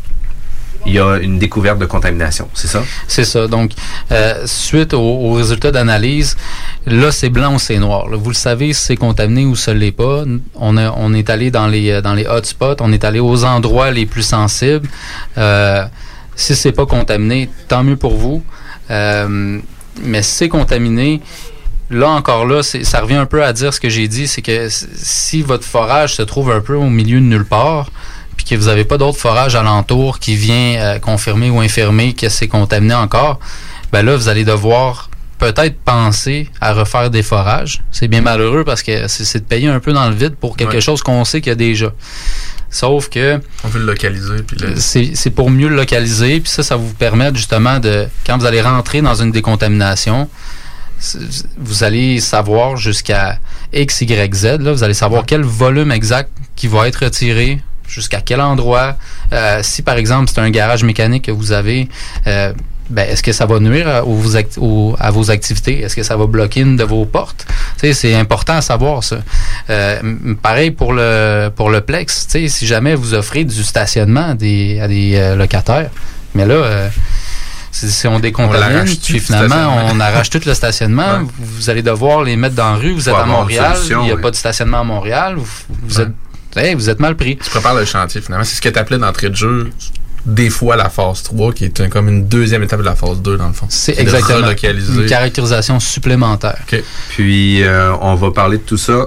il y a une découverte de contamination. C'est ça? C'est ça. Donc, euh, suite aux, aux résultats d'analyse, là, c'est blanc ou c'est noir. Vous le savez c'est contaminé ou ne l'est pas. On est allé dans les, euh, dans les hotspots, on est allé aux endroits les plus sensibles. Euh, si c'est pas contaminé, tant mieux pour vous. Euh, mais si c'est contaminé, là encore là, c'est- ça revient un peu à dire ce que j'ai dit, c'est que si votre forage se trouve un peu au milieu de nulle part, puis que vous n'avez pas d'autre forage alentour qui vient euh, confirmer ou infirmer que c'est contaminé encore, ben là, vous allez devoir peut-être penser à refaire des forages. C'est bien malheureux parce que c'est de payer un peu dans le vide pour quelque Ouais. chose qu'on sait qu'il y a déjà. Sauf que On veut le localiser. Puis le- c'est pour mieux le localiser, puis ça, ça vous permet justement de, quand vous allez rentrer dans une décontamination, vous allez savoir jusqu'à X, Y, Z, là, vous allez savoir quel volume exact qui va être retiré, jusqu'à quel endroit. Euh, si par exemple c'est un garage mécanique que vous avez, euh, ben, est-ce que ça va nuire à, vos activités? Est-ce que ça va bloquer une de vos portes? C'est important à savoir ça. Euh, pareil pour le pour le Plex. Si jamais vous offrez du stationnement à des, à des locataires, mais là, si, si on On décontamine, puis le finalement on arrache tout le stationnement, Ouais. vous, vous allez devoir les mettre dans la rue. Vous êtes à Montréal, solution, il n'y a pas de stationnement à Montréal. Vous, vous Ouais. êtes hey, vous êtes mal pris. Tu prépares le chantier, finalement. C'est ce que tu appelais d'entrée de jeu, des fois la phase 3, qui est un- comme une deuxième étape de la phase 2, dans le fond. C'est de exactement relocaliser. une caractérisation supplémentaire. Puis, euh, on va parler de tout ça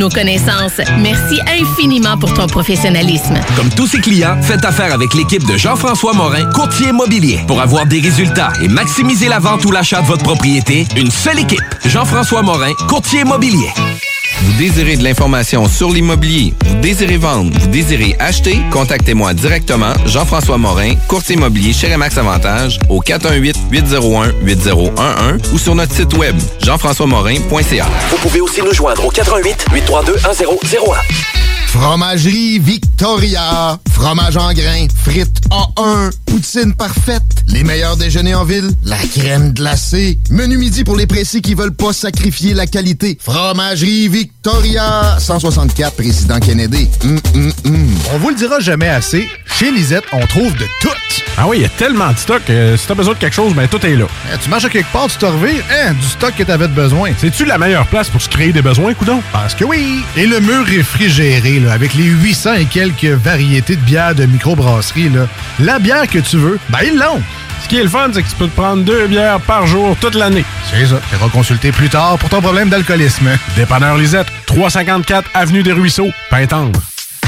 nos connaissances. Merci infiniment pour ton professionnalisme. Comme tous ses clients, faites affaire avec l'équipe de Jean-François Morin, courtier immobilier. Pour avoir des résultats et maximiser la vente ou l'achat de votre propriété, une seule équipe. Jean-François Morin, courtier immobilier. Vous désirez de l'information sur l'immobilier, vous désirez vendre, vous désirez acheter, contactez-moi directement, Jean-François Morin, courtier immobilier chez Remax Avantage, au 418-801-8011 ou sur notre site web, jean-françois-morin.ca. Vous pouvez aussi nous joindre au 88 832 1001. Fromagerie Victoria. Fromage en grains. Frites A1. Poutine parfaite. Les meilleurs déjeuners en ville. La crème glacée. Menu midi pour les pressés qui veulent pas sacrifier la qualité. Fromagerie Victoria. 164 Président Kennedy. Hum, hum, hum. On vous le dira jamais assez. Chez Lisette, on trouve de tout. Ah oui, il y a tellement de stock. euh, si t'as besoin de quelque chose, ben tout est là. Eh, tu marches à quelque part, tu te revires, hein, du stock que t'avais de besoin. C'est-tu la meilleure place pour se créer des besoins, coudon? Parce que oui! Et le mur réfrigéré, là, avec les 800 et quelques variétés de bières de microbrasserie, là, la bière que tu veux, ben ils l'ont! Ce qui est le fun, c'est que tu peux te prendre deux bières par jour toute l'année. C'est ça. Tu consulter plus tard pour ton problème d'alcoolisme. Dépanneur Lisette, 354 Avenue des Ruisseaux, Pintendre.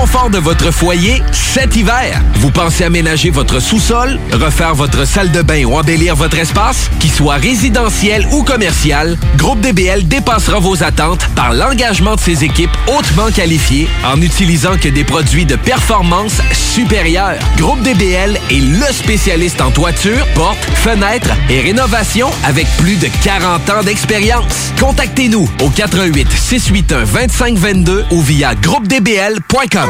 confort de votre foyer cet hiver. Vous pensez aménager votre sous-sol, refaire votre salle de bain ou embellir votre espace? Qu'il soit résidentiel ou commercial, Groupe DBL dépassera vos attentes par l'engagement de ses équipes hautement qualifiées en utilisant que des produits de performance supérieure. Groupe DBL est le spécialiste en toiture, portes, fenêtres et rénovation avec plus de 40 ans d'expérience. Contactez-nous au 88 681 2522 ou via groupedbl.com.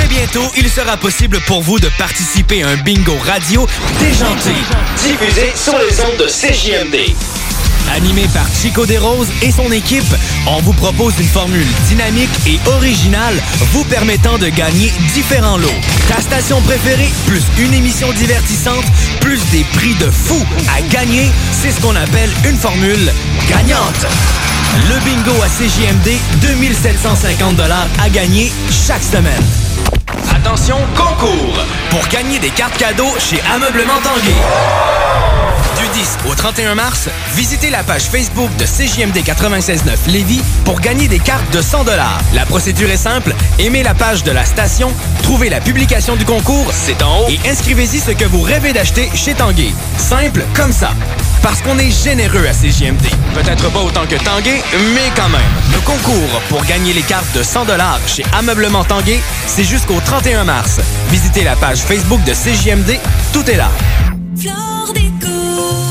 Très bientôt, il sera possible pour vous de participer à un bingo radio déjanté. Diffusé sur les ondes de CJMD. Animé par Chico Desroses et son équipe, on vous propose une formule dynamique et originale vous permettant de gagner différents lots. Ta station préférée, plus une émission divertissante, plus des prix de fou à gagner, c'est ce qu'on appelle une formule gagnante. Le bingo à CJMD, 2750 à gagner chaque semaine. Attention, concours! Pour gagner des cartes cadeaux chez Ameublement Tanguay. Du 10 au 31 mars, visitez la page Facebook de CJMD 96.9 Lévis pour gagner des cartes de 100 La procédure est simple. Aimez la page de la station, trouvez la publication du concours, c'est en haut, et inscrivez-y ce que vous rêvez d'acheter chez Tanguay. Simple comme ça. Parce qu'on est généreux à CJMD. Peut-être pas autant que Tanguay, mais quand même. Le concours pour gagner les cartes de 100 chez Ameublement Tanguay, c'est jusqu'au 31 mars. Visitez la page Facebook de CJMD, tout est là.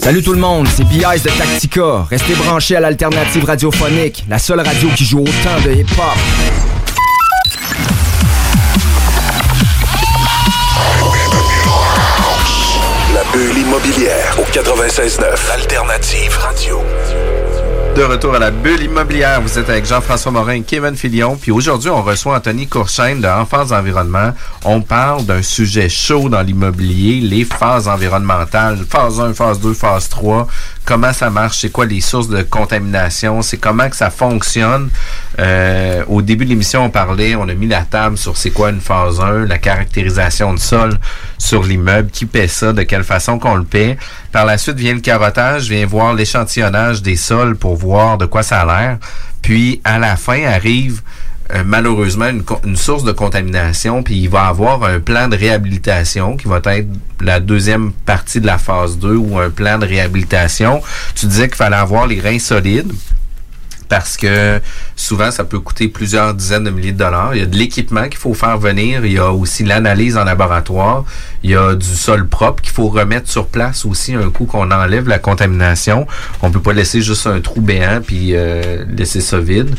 Salut tout le monde, c'est B.I.S. de Tactica. Restez branchés à l'alternative radiophonique, la seule radio qui joue autant de hip-hop. La bulle immobilière au 96.9. Alternative radio. De retour à la bulle immobilière, vous êtes avec Jean-François Morin Kevin Filion. Puis aujourd'hui, on reçoit Anthony Courchaine de Enfance Environnement. On parle d'un sujet chaud dans l'immobilier, les phases environnementales, phase 1, phase 2, phase 3. Comment ça marche, c'est quoi les sources de contamination, c'est comment que ça fonctionne. Euh, au début de l'émission, on parlait, on a mis la table sur c'est quoi une phase 1, la caractérisation de sol sur l'immeuble, qui paie ça, de quelle façon qu'on le paie. Par la suite vient le carottage, vient voir l'échantillonnage des sols pour voir de quoi ça a l'air. Puis à la fin arrive euh, malheureusement une, source de contamination, puis il va avoir un plan de réhabilitation qui va être la deuxième partie de la phase 2 ou un plan de réhabilitation. Tu disais qu'il fallait avoir les reins solides parce que souvent ça peut coûter plusieurs dizaines de milliers de dollars. Il y a de l'équipement qu'il faut faire venir, il y a aussi l'analyse en laboratoire, il y a du sol propre qu'il faut remettre sur place aussi un coup qu'on enlève la contamination. On peut pas laisser juste un trou béant puis euh, laisser ça vide.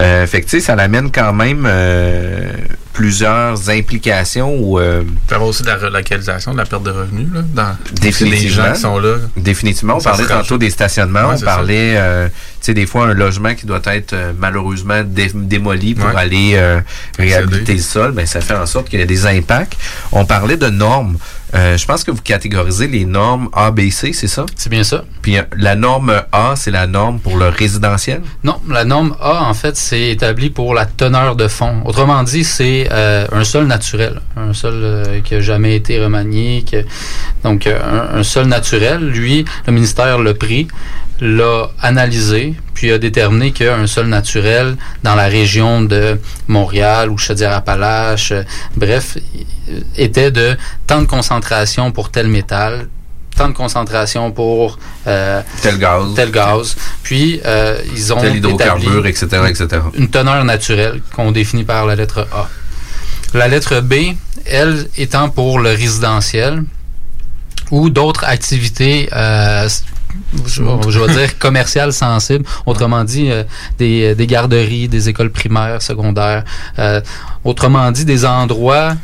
Euh, fait que tu sais ça l'amène quand même euh, plusieurs implications ou euh, Ça va aussi de la relocalisation, de la perte de revenus, là, dans Définitivement. des gens qui sont là. Définitivement. On Ça parlait tantôt des stationnements. Ouais, on parlait, euh, tu sais, des fois, un logement qui doit être euh, malheureusement dé- démoli pour Ouais. aller euh, réhabiliter le sol, ben, ça fait en sorte qu'il y a des impacts. On parlait de normes. from Euh, je pense que vous catégorisez les normes A, B, C, c'est ça? C'est bien ça. Puis euh, la norme A, c'est la norme pour le résidentiel? Non, la norme A, en fait, c'est établi pour la teneur de fond. Autrement dit, c'est euh, un sol naturel, un sol euh, qui n'a jamais été remanié. que- donc, un, un sol naturel, lui, le ministère l'a pris, l'a analysé, puis a déterminé qu'un sol naturel dans la région de Montréal ou Chaudière-Appalaches, bref, était de tant de concentration pour tel métal, tant de concentration pour euh, tel gaz, tel gaz. Puis euh, ils ont Tel hydrocarbure, établi etc., etc. Une teneur naturelle qu'on définit par la lettre A. La lettre B, elle étant pour le résidentiel ou d'autres activités. euh, je, je vais dire commerciales sensibles, autrement dit euh, des, des garderies, des écoles primaires, secondaires, euh, autrement dit des endroits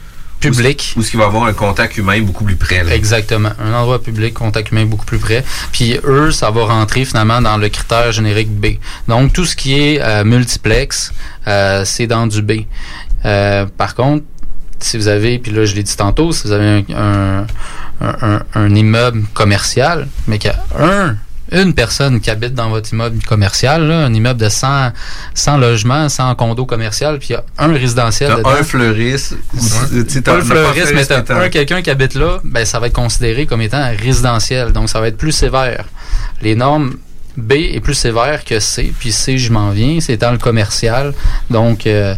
publics. Où ce qu'il va avoir un contact humain beaucoup plus près. là. Exactement. Un endroit public, contact humain beaucoup plus près. Puis eux, ça va rentrer finalement dans le critère générique B. Donc tout ce qui est euh, multiplex, euh, c'est dans du B. Euh, par contre, si vous avez, puis là je l'ai dit tantôt, si vous avez un, un, un- un- un immeuble commercial, mais qu'il y a un, une personne qui habite dans votre immeuble commercial, là, un immeuble de 100, 100 logements, 100 condos commerciaux, puis il y a un résidentiel dedans. un fleuriste. t'as fleuriste, mais t'as mais t'as- un quelqu'un qui habite là, ben ça va être considéré comme étant résidentiel. Donc ça va être plus sévère. Les normes B est plus sévère que C, puis C, je m'en viens, c'est dans le commercial. Donc, euh,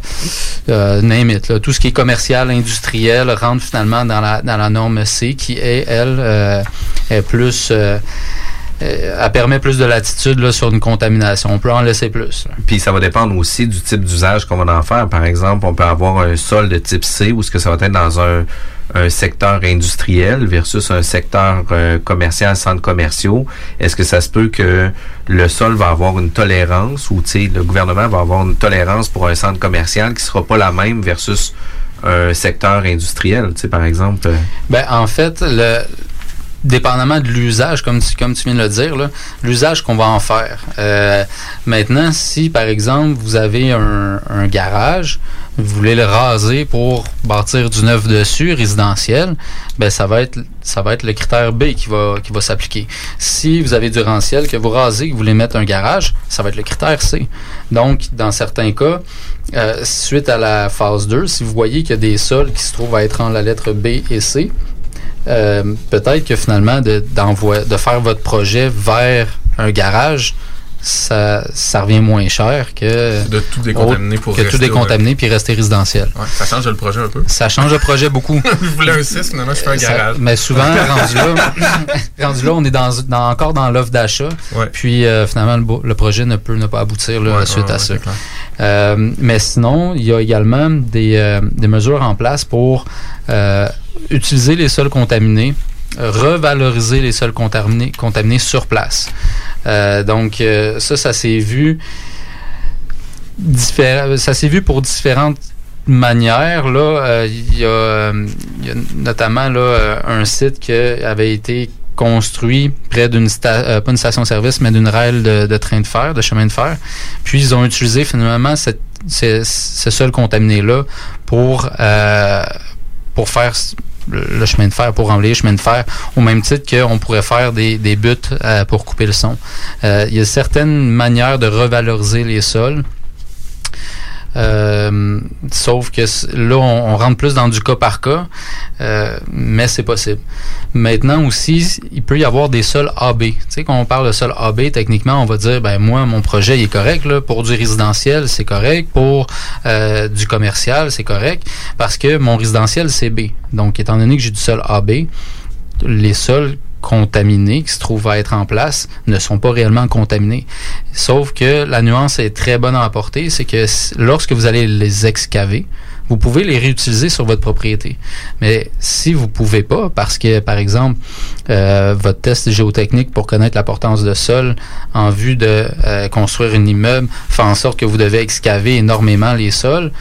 euh, name it, là. tout ce qui est commercial, industriel rentre finalement dans la, dans la norme C, qui est, elle, euh, est plus... euh, elle permet plus de latitude là, sur une contamination. On peut en laisser plus. là. Puis ça va dépendre aussi du type d'usage qu'on va en faire. Par exemple, on peut avoir un sol de type C où ce que ça va être dans un, un secteur industriel versus un secteur euh, commercial, centres commerciaux. Est-ce que ça se peut que le sol va avoir une tolérance ou tu sais, le gouvernement va avoir une tolérance pour un centre commercial qui sera pas la même versus un secteur industriel, tu sais, par exemple? Ben, en fait, le, dépendamment de l'usage, comme tu, comme tu viens de le dire, l'usage qu'on va en faire. Euh, maintenant, si par exemple vous avez un, garage, vous voulez le raser pour bâtir du neuf dessus, résidentiel, ben ça va être ça va être le critère B qui va qui va s'appliquer. Si vous avez du rentiel que vous rasez, que vous voulez mettre un garage, ça va être le critère C. Donc, dans certains cas, euh, suite à la phase 2, si vous voyez qu'il y a des sols qui se trouvent à être en la lettre B et C, euh, peut-être que finalement de, de faire votre projet vers un garage, ça, ça revient moins cher que De tout décontaminer pour que tout décontaminer puis rester résidentiel. Ouais, ça change le projet un peu. Ça change le projet beaucoup. je voulais un 6, finalement, je fais un Ça- garage. mais souvent, rendu là, rendu là, on est dans, dans- encore dans l'offre d'achat. Puis euh, finalement, le, projet ne peut ne pas aboutir là, Ouais, suite ouais, à ouais, ça. Euh, mais sinon, il y a également des, euh, des mesures en place pour euh, utiliser les sols contaminés, euh, revaloriser les sols contaminés, contaminés sur place. Euh, donc, euh, ça, ça s'est vu diffé- ça s'est pour différentes manières. Là, Euh, il y, a, euh, notamment là, euh, un site qui avait été construit près d'une euh, pas une station-service, mais d'une raile de, train de fer, de chemin de fer. Puis ils ont utilisé finalement ce, sol contaminé-là pour, euh, pour faire le, chemin de fer, pour emblayer le chemin de fer, au même titre qu'on pourrait faire des, des buts euh, pour couper le son. Euh, il y a certaines manières de revaloriser les sols. Euh, sauf que là, on, on rentre plus dans du cas par cas, euh, mais c'est possible. Maintenant aussi, il peut y avoir des sols AB. Tu sais, quand on parle de sol AB, techniquement, on va dire, ben moi, mon projet il est correct. Là, pour du résidentiel, c'est correct. Pour euh, du commercial, c'est correct. Parce que mon résidentiel, c'est B. Donc, étant donné que j'ai du sol AB, les sols contaminés qui se trouvent à être en place ne sont pas réellement contaminés. Sauf que la nuance est très bonne à apporter, c'est que lorsque vous allez les excaver, vous pouvez les réutiliser sur votre propriété. Mais si vous pouvez pas, parce que, par exemple, euh, votre test géotechnique pour connaître la portance de sol en vue de euh, construire un immeuble fait en sorte que vous devez excaver énormément les sols,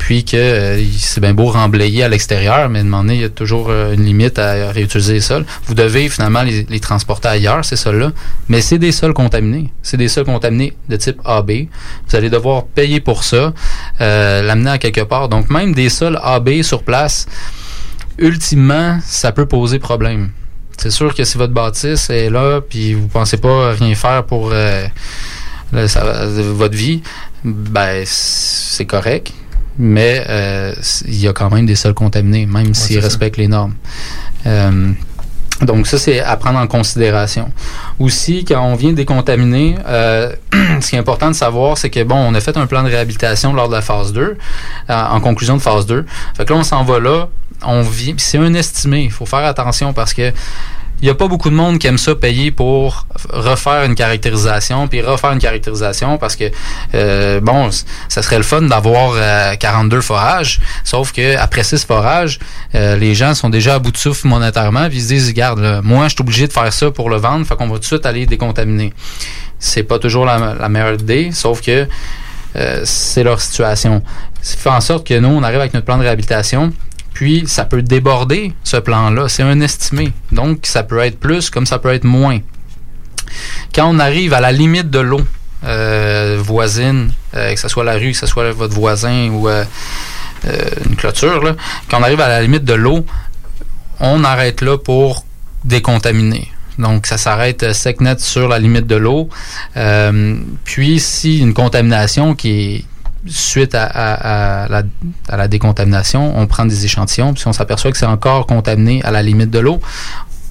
puis que euh, c'est bien beau remblayer à l'extérieur, mais donné, il y a toujours euh, une limite à réutiliser les sols. Vous devez finalement les, transporter ailleurs, ces sols-là, mais c'est des sols contaminés. C'est des sols contaminés de type AB. Vous allez devoir payer pour ça, euh, l'amener à quelque part. Donc même des sols AB sur place, ultimement, ça peut poser problème. C'est sûr que si votre bâtisse est là, puis vous pensez pas rien faire pour votre vie, ben c'est correct. Mais euh, il y a quand même des sols contaminés, même s'ils ça. respectent les normes. Euh, donc ça, c'est à prendre en considération. Aussi, quand on vient décontaminer, euh, ce qui est important de savoir, c'est que, bon, on a fait un plan de réhabilitation lors de la phase 2, euh, en conclusion de phase 2. Fait que là, on s'en va là, on vit, c'est un estimé. Il faut faire attention parce que il n'y a pas beaucoup de monde qui aime ça payer pour refaire une caractérisation, puis refaire une caractérisation parce que, euh, bon, ça serait le fun d'avoir euh, 42 forages, sauf que après 6 forages, euh, les gens sont déjà à bout de souffle monétairement, puis ils se disent, regarde, là, moi, je suis obligé de faire ça pour le vendre, fait qu'on va tout de suite aller décontaminer. C'est pas toujours la, la meilleure idée, sauf que euh, c'est leur situation. Ça fait en sorte que nous, on arrive avec notre plan de réhabilitation, puis ça peut déborder ce plan-là. C'est un estimé. Donc, ça peut être plus comme ça peut être moins. Quand on arrive à la limite de l'eau euh, voisine, euh, que ce soit la rue, que ce soit votre voisin ou euh, une clôture, quand on arrive à la limite de l'eau, on arrête là pour décontaminer. Donc, ça s'arrête sec net sur la limite de l'eau. Puis, si une contamination qui est suite à, à- à la, à la décontamination, on prend des échantillons, puis si on s'aperçoit que c'est encore contaminé à la limite de l'eau,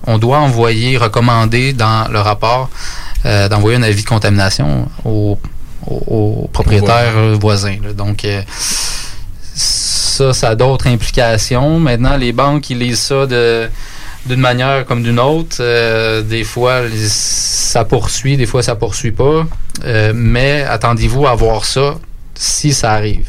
on doit envoyer, recommander dans le rapport, euh, d'envoyer un avis de contamination au, au, au propriétaire euh, voisin. là. Donc, euh, ça, ça a d'autres implications. Maintenant, les banques, ils lisent ça de, d'une manière comme d'une autre. Euh, des fois, les- ça poursuit, des fois, ça poursuit pas. Euh, mais attendez-vous à voir ça si ça arrive.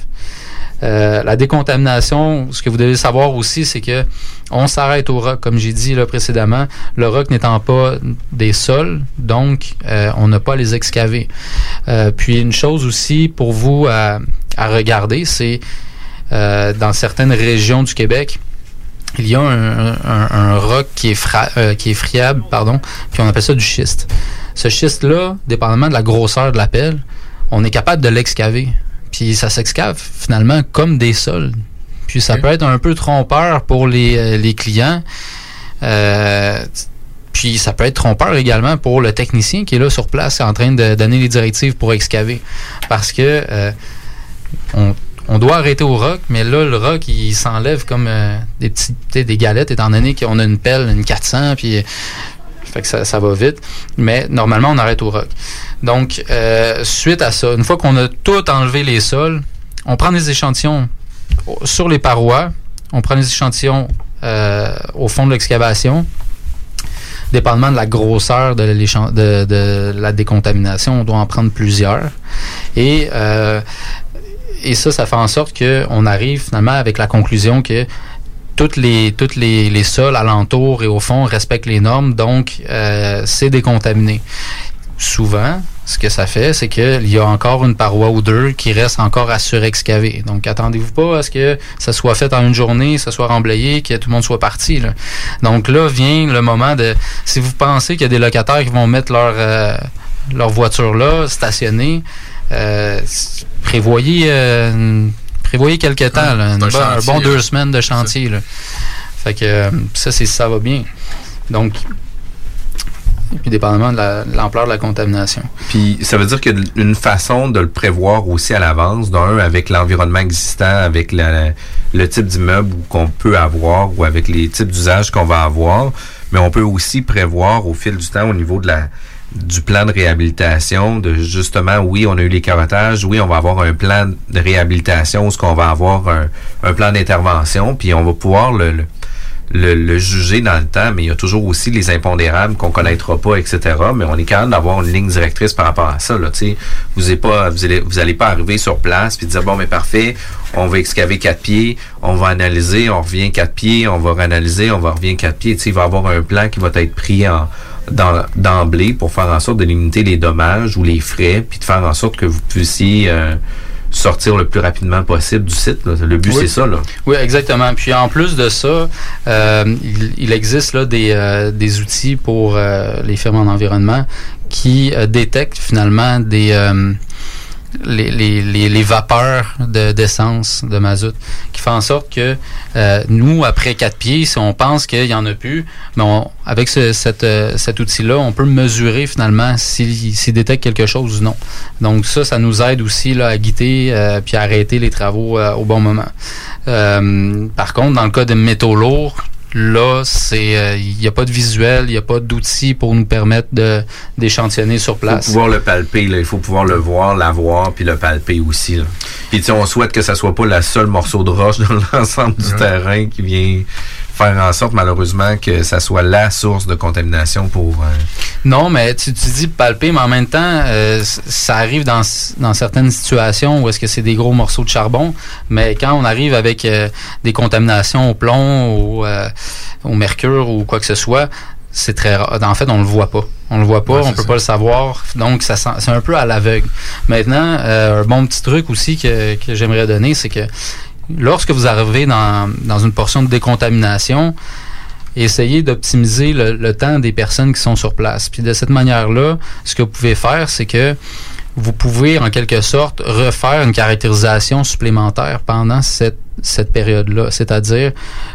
Euh, la décontamination, ce que vous devez savoir aussi, c'est que on s'arrête au roc, comme j'ai dit précédemment. Le roc n'étant pas des sols, donc euh, on n'a pas à les excaver. Euh, puis une chose aussi pour vous à, regarder, c'est dans certaines régions du Québec, il y a un, roc qui est, qui est friable, pardon, puis on appelle ça du schiste. Ce schiste-là, dépendamment de la grosseur de la pelle, on est capable de l'excaver. Puis ça s'excave finalement comme des sols. Puis ça peut être un peu trompeur pour les, euh, les clients. Euh, puis ça peut être trompeur également pour le technicien qui est là sur place en train de donner les directives pour excaver. Parce que euh, on, on doit arrêter au roc, mais là, le roc, il s'enlève comme euh, des sais, des galettes, étant donné qu'on a une pelle, une 400, puis fait que ça, ça va vite. Mais normalement, on arrête au roc. Donc, euh, suite à ça, une fois qu'on a tout enlevé les sols, on prend des échantillons sur les parois, on prend des échantillons euh, au fond de l'excavation, dépendamment de la grosseur de- de la décontamination, on doit en prendre plusieurs. Et, euh, et ça, ça fait en sorte qu'on arrive finalement avec la conclusion que toutes les, toutes les, les sols alentours et au fond respectent les normes, donc euh, c'est décontaminé. Souvent, ce que ça fait, c'est qu'il y a encore une paroi ou deux qui reste encore à surexcaver. Donc, attendez-vous pas à ce que ça soit fait en une journée, ça soit remblayé, que tout le monde soit parti. Donc là vient le moment de... Si vous pensez qu'il y a des locataires qui vont mettre leur, euh, leur voiture là, stationnée, euh, prévoyez, une- prévoyez quelques temps, là, un bon- chantier, deux semaines de chantier. Là. Fait que euh, ça, c'est ça va bien. Donc, et puis dépendamment de la- de l'ampleur de la contamination. Puis ça veut dire qu'il y a une façon de le prévoir aussi à l'avance, d'un avec l'environnement existant, avec la- le type d'immeuble qu'on peut avoir ou avec les types d'usages qu'on va avoir, mais on peut aussi prévoir au fil du temps au niveau de la du plan de réhabilitation, de justement, oui, on a eu les carottages, oui, on va avoir un plan de réhabilitation ce qu'on va avoir un, plan d'intervention, puis on va pouvoir le, juger dans le temps, mais il y a toujours aussi les impondérables qu'on connaîtra pas, etc. Mais on est capable d'avoir une ligne directrice par rapport à ça. Là, vous n'allez pas, vous allez, pas arriver sur place puis dire bon, mais parfait, on va excaver quatre pieds, on va analyser, on revient quatre pieds, on va réanalyser, on va revenir quatre pieds. Tu sais, il va y avoir un plan qui va être pris en d'emblée pour faire en sorte de limiter les dommages ou les frais, puis de faire en sorte que vous puissiez euh, sortir le plus rapidement possible du site. là. Le but, Oui. c'est ça. Là. Oui, exactement. Puis en plus de ça, euh, il, il existe là des, euh, des outils pour euh, les firmes en environnement qui euh, détectent finalement des euh, les, les, les, les vapeurs de- d'essence, de, mazout, qui fait en sorte que euh, nous, après quatre pieds, si on pense qu'il y en a plus, mais avec ce, cette, euh, cet outil-là, on peut mesurer finalement s'il s'il détecte quelque chose ou non. Donc ça, ça nous aide aussi là, à guider euh, puis à arrêter les travaux euh, au bon moment. Euh, par contre, dans le cas de métaux lourds, là, c'est euh, il n'y a pas de visuel, il n'y a pas d'outils pour nous permettre de d'échantillonner sur Il faut place. pouvoir le palper, là. il faut pouvoir le voir, l'avoir, puis le palper aussi. Là. Puis tu sais, on souhaite que ça soit pas le seul morceau de roche dans l'ensemble du terrain qui vient faire en sorte malheureusement que ça soit la source de contamination pour... euh, Non, mais tu, tu dis palper, mais en même temps, euh, ça arrive dans, dans certaines situations où est-ce que c'est des gros morceaux de charbon, mais quand on arrive avec euh, des contaminations au plomb, au, au mercure ou quoi que ce soit, c'est très rare. En fait, on le voit pas. On le voit pas, Ouais, on peut ça. pas le savoir. Donc, ça c'est un peu à l'aveugle. Maintenant, euh, un bon petit truc aussi que, que j'aimerais donner, c'est que lorsque vous arrivez dans, une portion de décontamination, essayez d'optimiser le, le temps des personnes qui sont sur place. Puis de cette manière-là, ce que vous pouvez faire, c'est que vous pouvez en quelque sorte refaire une caractérisation supplémentaire pendant cette, cette période-là. C'est-à-dire,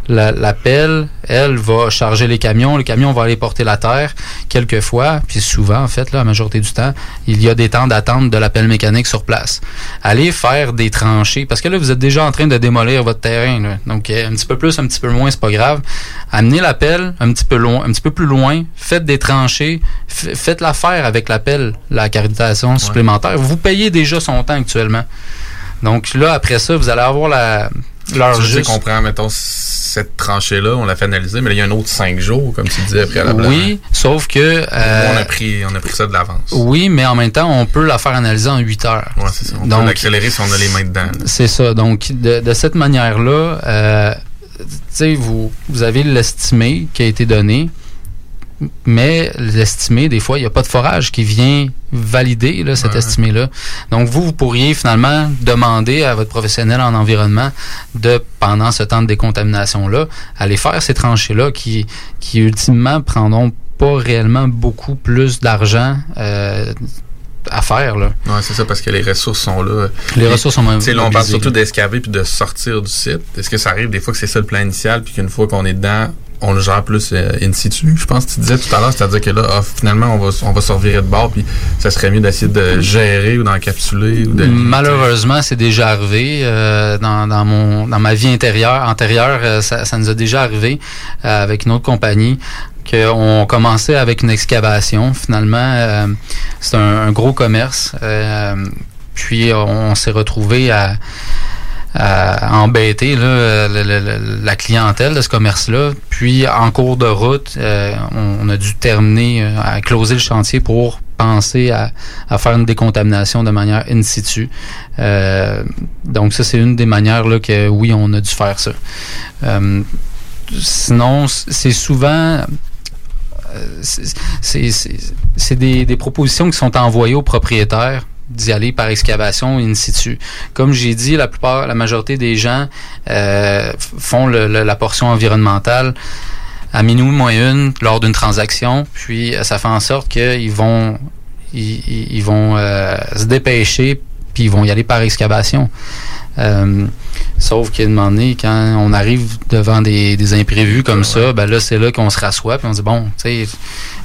la, la pelle, elle, va charger les camions, les camions vont aller porter la terre quelquefois, puis souvent, en fait, là, la majorité du temps, il y a des temps d'attente de la pelle mécanique sur place. Allez faire des tranchées, parce que là, vous êtes déjà en train de démolir votre terrain. là. Donc, euh, un petit peu plus, un petit peu moins, c'est pas grave. Amenez la pelle un petit peu loin, un petit peu plus loin, faites des tranchées, faites l'affaire avec la pelle, la caractérisation supplémentaire. Vous payez déjà son temps actuellement. Donc là, après ça, vous allez avoir la, Juste. qu'on prend, mettons, cette tranchée-là, on l'a fait analyser, mais là, il y a un autre cinq jours, comme tu disais, préalablement. Oui, sauf que... Euh, on, a pris, on a pris ça de l'avance. Oui, mais en même temps, on peut la faire analyser en 8 heures. Ouais, c'est ça. On Donc, peut l'accélérer si on a les mains dedans. C'est ça. Donc, de, de cette manière-là, euh, tu sais, vous, vous avez l'estimé qui a été donné, mais l'estimé, des fois, il n'y a pas de forage qui vient valider là, cet Ouais. estimé-là. Donc, vous, vous pourriez finalement demander à votre professionnel en environnement de, pendant ce temps de décontamination-là, aller faire ces tranchées-là qui, qui, ultimement, prendront pas réellement beaucoup plus d'argent euh, à faire. Là. Ouais, c'est ça, parce que les ressources sont là. Les Et, ressources sont sais, là, on parle surtout d'escaver puis de sortir du site. Est-ce que ça arrive des fois que c'est ça le plan initial, puis qu'une fois qu'on est dedans, on le gère plus euh, in situ? Je pense que tu disais tout à l'heure, c'est-à-dire que là, ah, finalement, on va, on va se revirer de bord, puis ça serait mieux d'essayer de gérer ou d'encapsuler ou de. Malheureusement, c'est déjà arrivé euh, dans, dans mon dans ma vie intérieure antérieure, euh, ça, nous a déjà arrivé avec une autre compagnie qu'on commençait avec une excavation. Finalement, c'est un, gros commerce. puis on, s'est retrouvé à, à embêter là, la clientèle de ce commerce-là. Puis en cours de route, euh, on, on a dû terminer euh, à closer le chantier pour penser à, à faire une décontamination de manière in situ. Euh, donc ça, c'est une des manières là, que oui, on a dû faire ça. Euh, sinon, c'est souvent euh, c'est des, des propositions qui sont envoyées aux propriétaires d'y aller par excavation in situ. Comme j'ai dit, la plupart, la majorité des gens euh, font le- le- la portion environnementale à minuit moins une lors d'une transaction, puis euh, ça fait en sorte qu'ils vont ils- ils vont euh, se dépêcher puis ils vont y aller par excavation. Euh, sauf qu'à un moment donné, quand on arrive devant des, des imprévus comme ça, ben là, c'est là qu'on se rassoit puis on dit bon, tu sais,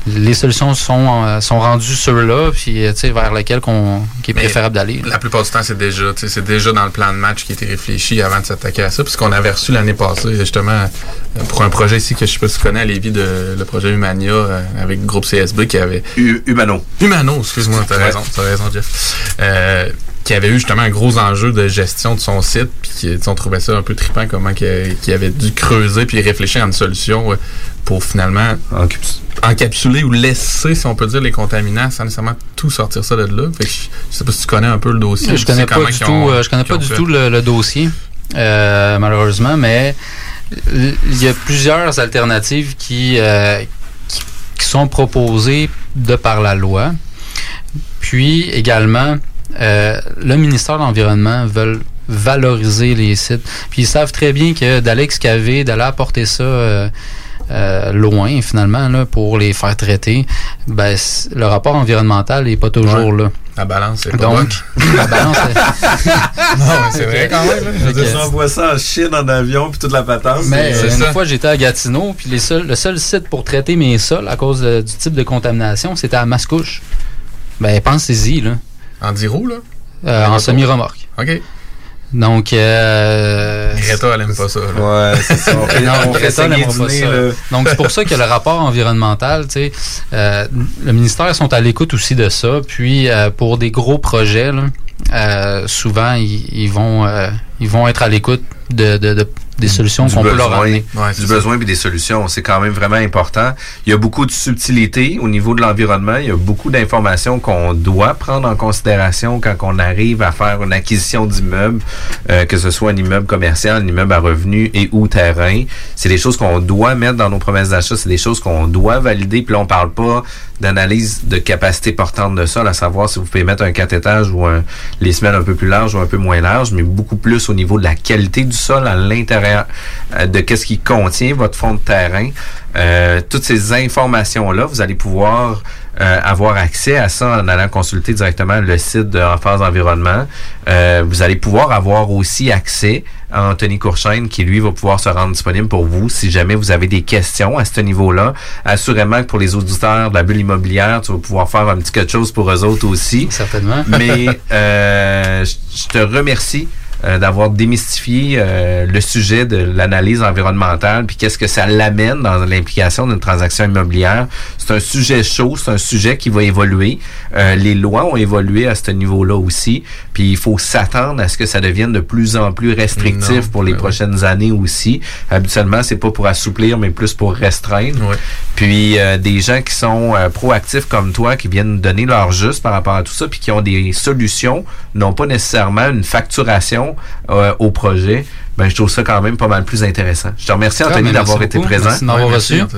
les solutions sont, euh, sont rendues ceux-là, puis euh, tu sais, vers lesquelles qu'on, qui est Mais préférable d'aller. La plupart du temps, c'est déjà, tu sais, c'est déjà dans le plan de match qui a été réfléchi avant de s'attaquer à ça. Puis ce qu'on avait reçu l'année passée, justement, euh, pour un projet ici que je sais pas si tu connais à Lévis, de, le projet Humania euh, avec le groupe CSB qui avait. Humano. Humano, excuse-moi, t'as Ouais. raison, t'as raison, Jeff. Euh, qui avait eu justement un gros enjeu de gestion de son site, puis qui, on trouvait ça un peu trippant comment qu'il avait dû creuser puis réfléchir à une solution euh, pour finalement encapsuler ou laisser, si on peut dire, les contaminants sans nécessairement tout sortir ça de là. Fait que je, je sais pas si tu connais un peu le dossier. Je connais pas du tout, ont- euh, je connais pas du fait. tout le, le dossier, euh, malheureusement, mais il y a plusieurs alternatives qui, euh, qui, qui sont proposées de par la loi. Puis également, euh, le ministère de l'Environnement veut valoriser les sites. Puis ils savent très bien que d'aller excaver, d'aller apporter ça euh, euh, loin finalement là, pour les faire traiter, ben, le rapport environnemental n'est pas toujours Ouais. là. La balance, c'est pas Donc, bonne. la balance, Non, mais c'est vrai quand même. hein. Je veux dire, Ok. si on voit ça en Chine en avion puis toute la patente. Mais c'est- euh, une ça. fois, j'étais à Gatineau, puis les seuls- le seul site pour traiter mes sols à cause de- du type de contamination, c'était à Mascouche. Ben, pensez-y, là. En diro, là? Euh, en semi-remorque. OK. Donc, euh, Greta, elle aime pas ça. Ouais, c'est ça. On fait- non, on fait n'aimera du pas ça. là. Donc, c'est pour ça que le rapport environnemental, tu sais, euh, le ministère sont à l'écoute aussi de ça. Puis, euh, pour des gros projets, là, euh, souvent, ils, ils vont, euh, ils vont être à l'écoute de, de- de- des solutions du qu'on peut leur du besoin et des solutions. C'est quand même vraiment important. Il y a beaucoup de subtilité au niveau de l'environnement. Il y a beaucoup d'informations qu'on doit prendre en considération quand on arrive à faire une acquisition d'immeuble, euh, que ce soit un immeuble commercial, un immeuble à revenus et ou terrain. C'est des choses qu'on doit mettre dans nos promesses d'achat. C'est des choses qu'on doit valider. Puis là, on parle pas d'analyse de capacité portante de sol, à savoir si vous pouvez mettre un 4 étages ou un, les semelles un peu plus larges ou un peu moins larges, mais beaucoup plus au niveau de la qualité du sol à l'intérieur, euh, de qu'est-ce qui contient votre fond de terrain. Euh, toutes ces informations-là, vous allez pouvoir euh, avoir accès à ça en allant consulter directement le site de Phase Environnement. Euh, vous allez pouvoir avoir aussi accès à Anthony Courchaine qui, lui, va pouvoir se rendre disponible pour vous si jamais vous avez des questions à ce niveau-là. Assurément que pour les auditeurs de la bulle immobilière, tu vas pouvoir faire un petit quelque chose pour eux autres aussi. Certainement. Mais je te remercie euh, d'avoir démystifié euh, le sujet de l'analyse environnementale, puis qu'est-ce que ça l'amène dans l'implication d'une transaction immobilière. C'est un sujet chaud, c'est un sujet qui va évoluer. Euh, les lois ont évolué à ce niveau-là aussi, puis il faut s'attendre à ce que ça devienne de plus en plus restrictif Non, pour les ben oui. prochaines années aussi. Habituellement, c'est pas pour assouplir, mais plus pour restreindre. Puis euh, des gens qui sont euh, proactifs comme toi, qui viennent donner leur juste par rapport à tout ça, puis qui ont des solutions, non pas nécessairement une facturation euh, au projet. Ben, je trouve ça quand même pas mal plus intéressant. Je te remercie, Anthony, d'avoir été présent. Merci de m'avoir Ouais, merci, reçu.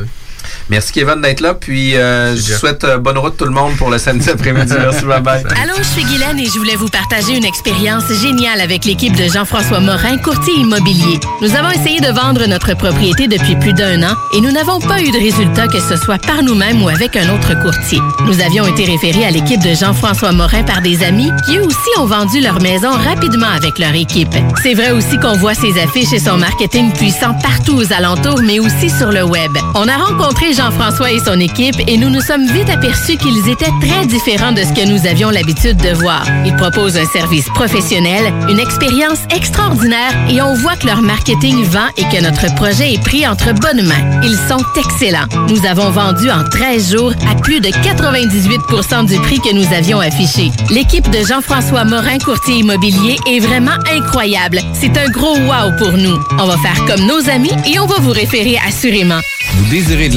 Merci, Kevin, d'être là. Puis euh, je souhaite euh, bonne route tout le monde pour le samedi après-midi. Merci, bye bye. Allô, je suis Guylaine et je voulais vous partager une expérience géniale avec l'équipe de Jean-François Morin, courtier immobilier. Nous avons essayé de vendre notre propriété depuis plus d'un an et nous n'avons pas eu de résultat que ce soit par nous-mêmes ou avec un autre courtier. Nous avions été référés à l'équipe de Jean-François Morin par des amis qui eux aussi ont vendu leur maison rapidement avec leur équipe. C'est vrai aussi qu'on voit ses affiches et son marketing puissant partout aux alentours, mais aussi sur le web. On a rencontré Jean-François et son équipe et nous nous sommes vite aperçus qu'ils étaient très différents de ce que nous avions l'habitude de voir. Ils proposent un service professionnel, une expérience extraordinaire et on voit que leur marketing vend et que notre projet est pris entre bonnes mains. Ils sont excellents. Nous avons vendu en 13 jours à plus de 98% du prix que nous avions affiché. L'équipe de Jean-François Morin, courtier immobilier, est vraiment incroyable. C'est un gros wow pour nous. On va faire comme nos amis et on va vous référer assurément. Vous désirez de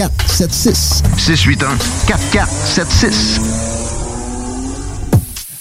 4476. 681 4476.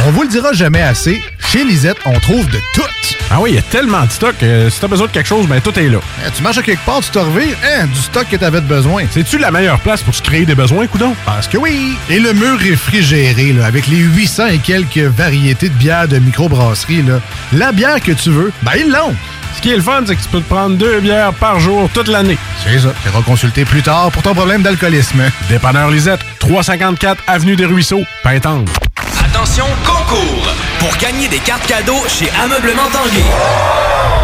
On vous le dira jamais assez, chez Lisette, on trouve de tout. Ah oui, il y a tellement de stock. euh, si t'as besoin de quelque chose, ben tout est là. Eh, tu marches à quelque part, tu te revires, hein, du stock que t'avais de besoin. C'est-tu la meilleure place pour se créer des besoins, coudon? Parce que oui! Et le mur réfrigéré, là, avec les 800 et quelques variétés de bières de microbrasserie, là, la bière que tu veux, ben ils l'ont! Ce qui est le fun, c'est que tu peux te prendre deux bières par jour toute l'année. C'est ça. Tu consulter plus tard pour ton problème d'alcoolisme. Dépanneur Lisette, 354 Avenue des Ruisseaux, Pintendre. Concours! Pour gagner des cartes cadeaux chez Ameublement Tanguay.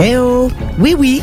Eh oh! Oui, oui,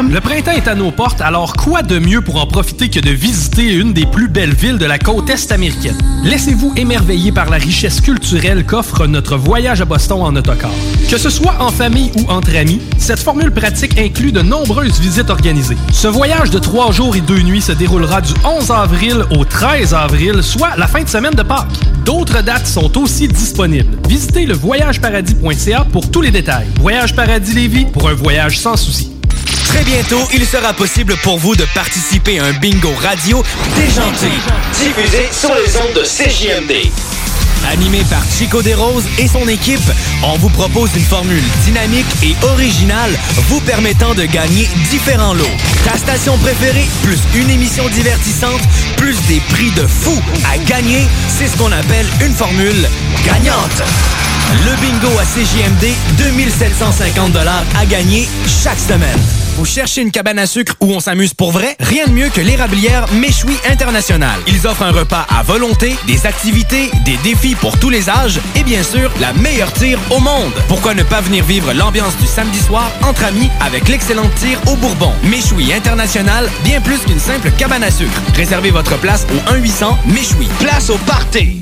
Le printemps est à nos portes, alors quoi de mieux pour en profiter que de visiter une des plus belles villes de la côte est américaine? Laissez-vous émerveiller par la richesse culturelle qu'offre notre voyage à Boston en autocar. Que ce soit en famille ou entre amis, cette formule pratique inclut de nombreuses visites organisées. Ce voyage de trois jours et deux nuits se déroulera du 11 avril au 13 avril, soit la fin de semaine de Pâques. D'autres dates sont aussi disponibles. Visitez le voyageparadis.ca pour tous les détails. Voyage Paradis Lévis pour un voyage sans souci. Très bientôt, il sera possible pour vous de participer à un bingo radio déjanté, diffusé sur les ondes de CJMD. Animé par Chico Desroses et son équipe, on vous propose une formule dynamique et originale vous permettant de gagner différents lots. Ta station préférée, plus une émission divertissante, plus des prix de fou à gagner, c'est ce qu'on appelle une formule gagnante. Le bingo à CJMD, 2750 à gagner chaque semaine. Vous cherchez une cabane à sucre où on s'amuse pour vrai? Rien de mieux que l'érablière Méchoui International. Ils offrent un repas à volonté, des activités, des défis pour tous les âges et bien sûr, la meilleure tire au monde. Pourquoi ne pas venir vivre l'ambiance du samedi soir entre amis avec l'excellente tire au Bourbon? Méchoui International, bien plus qu'une simple cabane à sucre. Réservez votre place au 1-800 Méchoui. Place au party!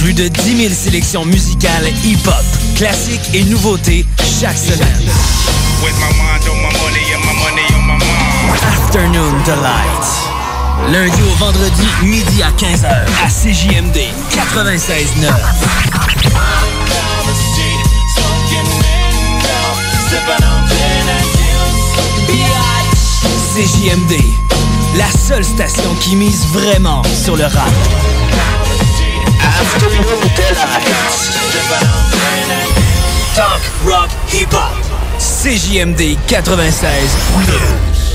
Plus de 10 000 sélections musicales hip-hop, classiques et nouveautés chaque semaine. Afternoon Delight. Lundi au vendredi, midi à 15h, à CJMD 96.9. CJMD, la seule station qui mise vraiment sur le rap. Afternoon rock, hip-hop. CJMD 96.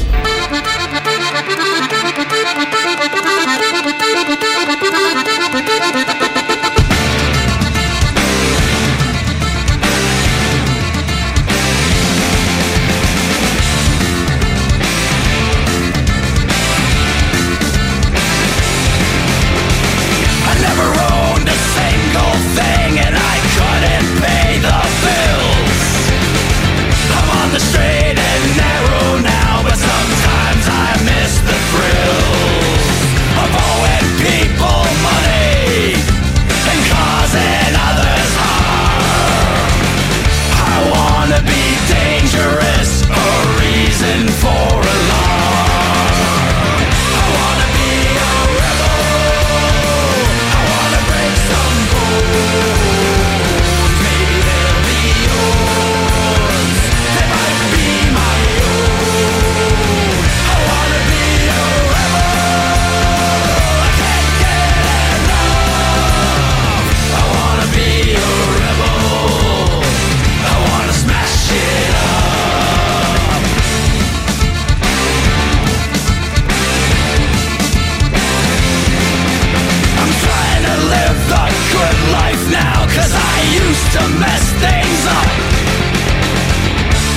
to mess things up.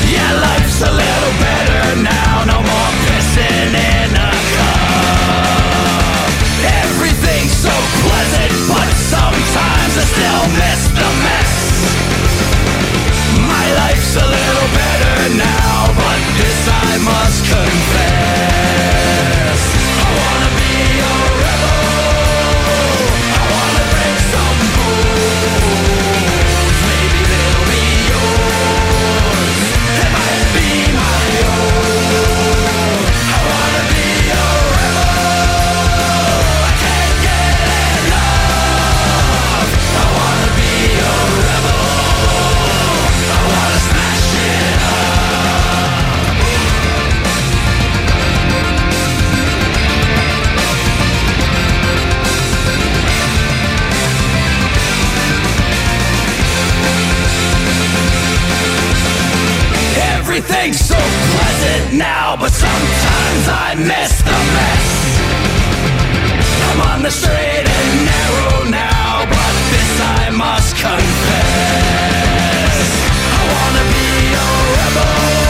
Yeah, life's a little better now. No more pissing in a cup. Everything's so pleasant But sometimes I still miss the mess. My life's a little better now But this I must confess. I wanna be Everything's so pleasant now, but sometimes I miss the mess. I'm on the straight and narrow now, but this I must confess. I wanna be a rebel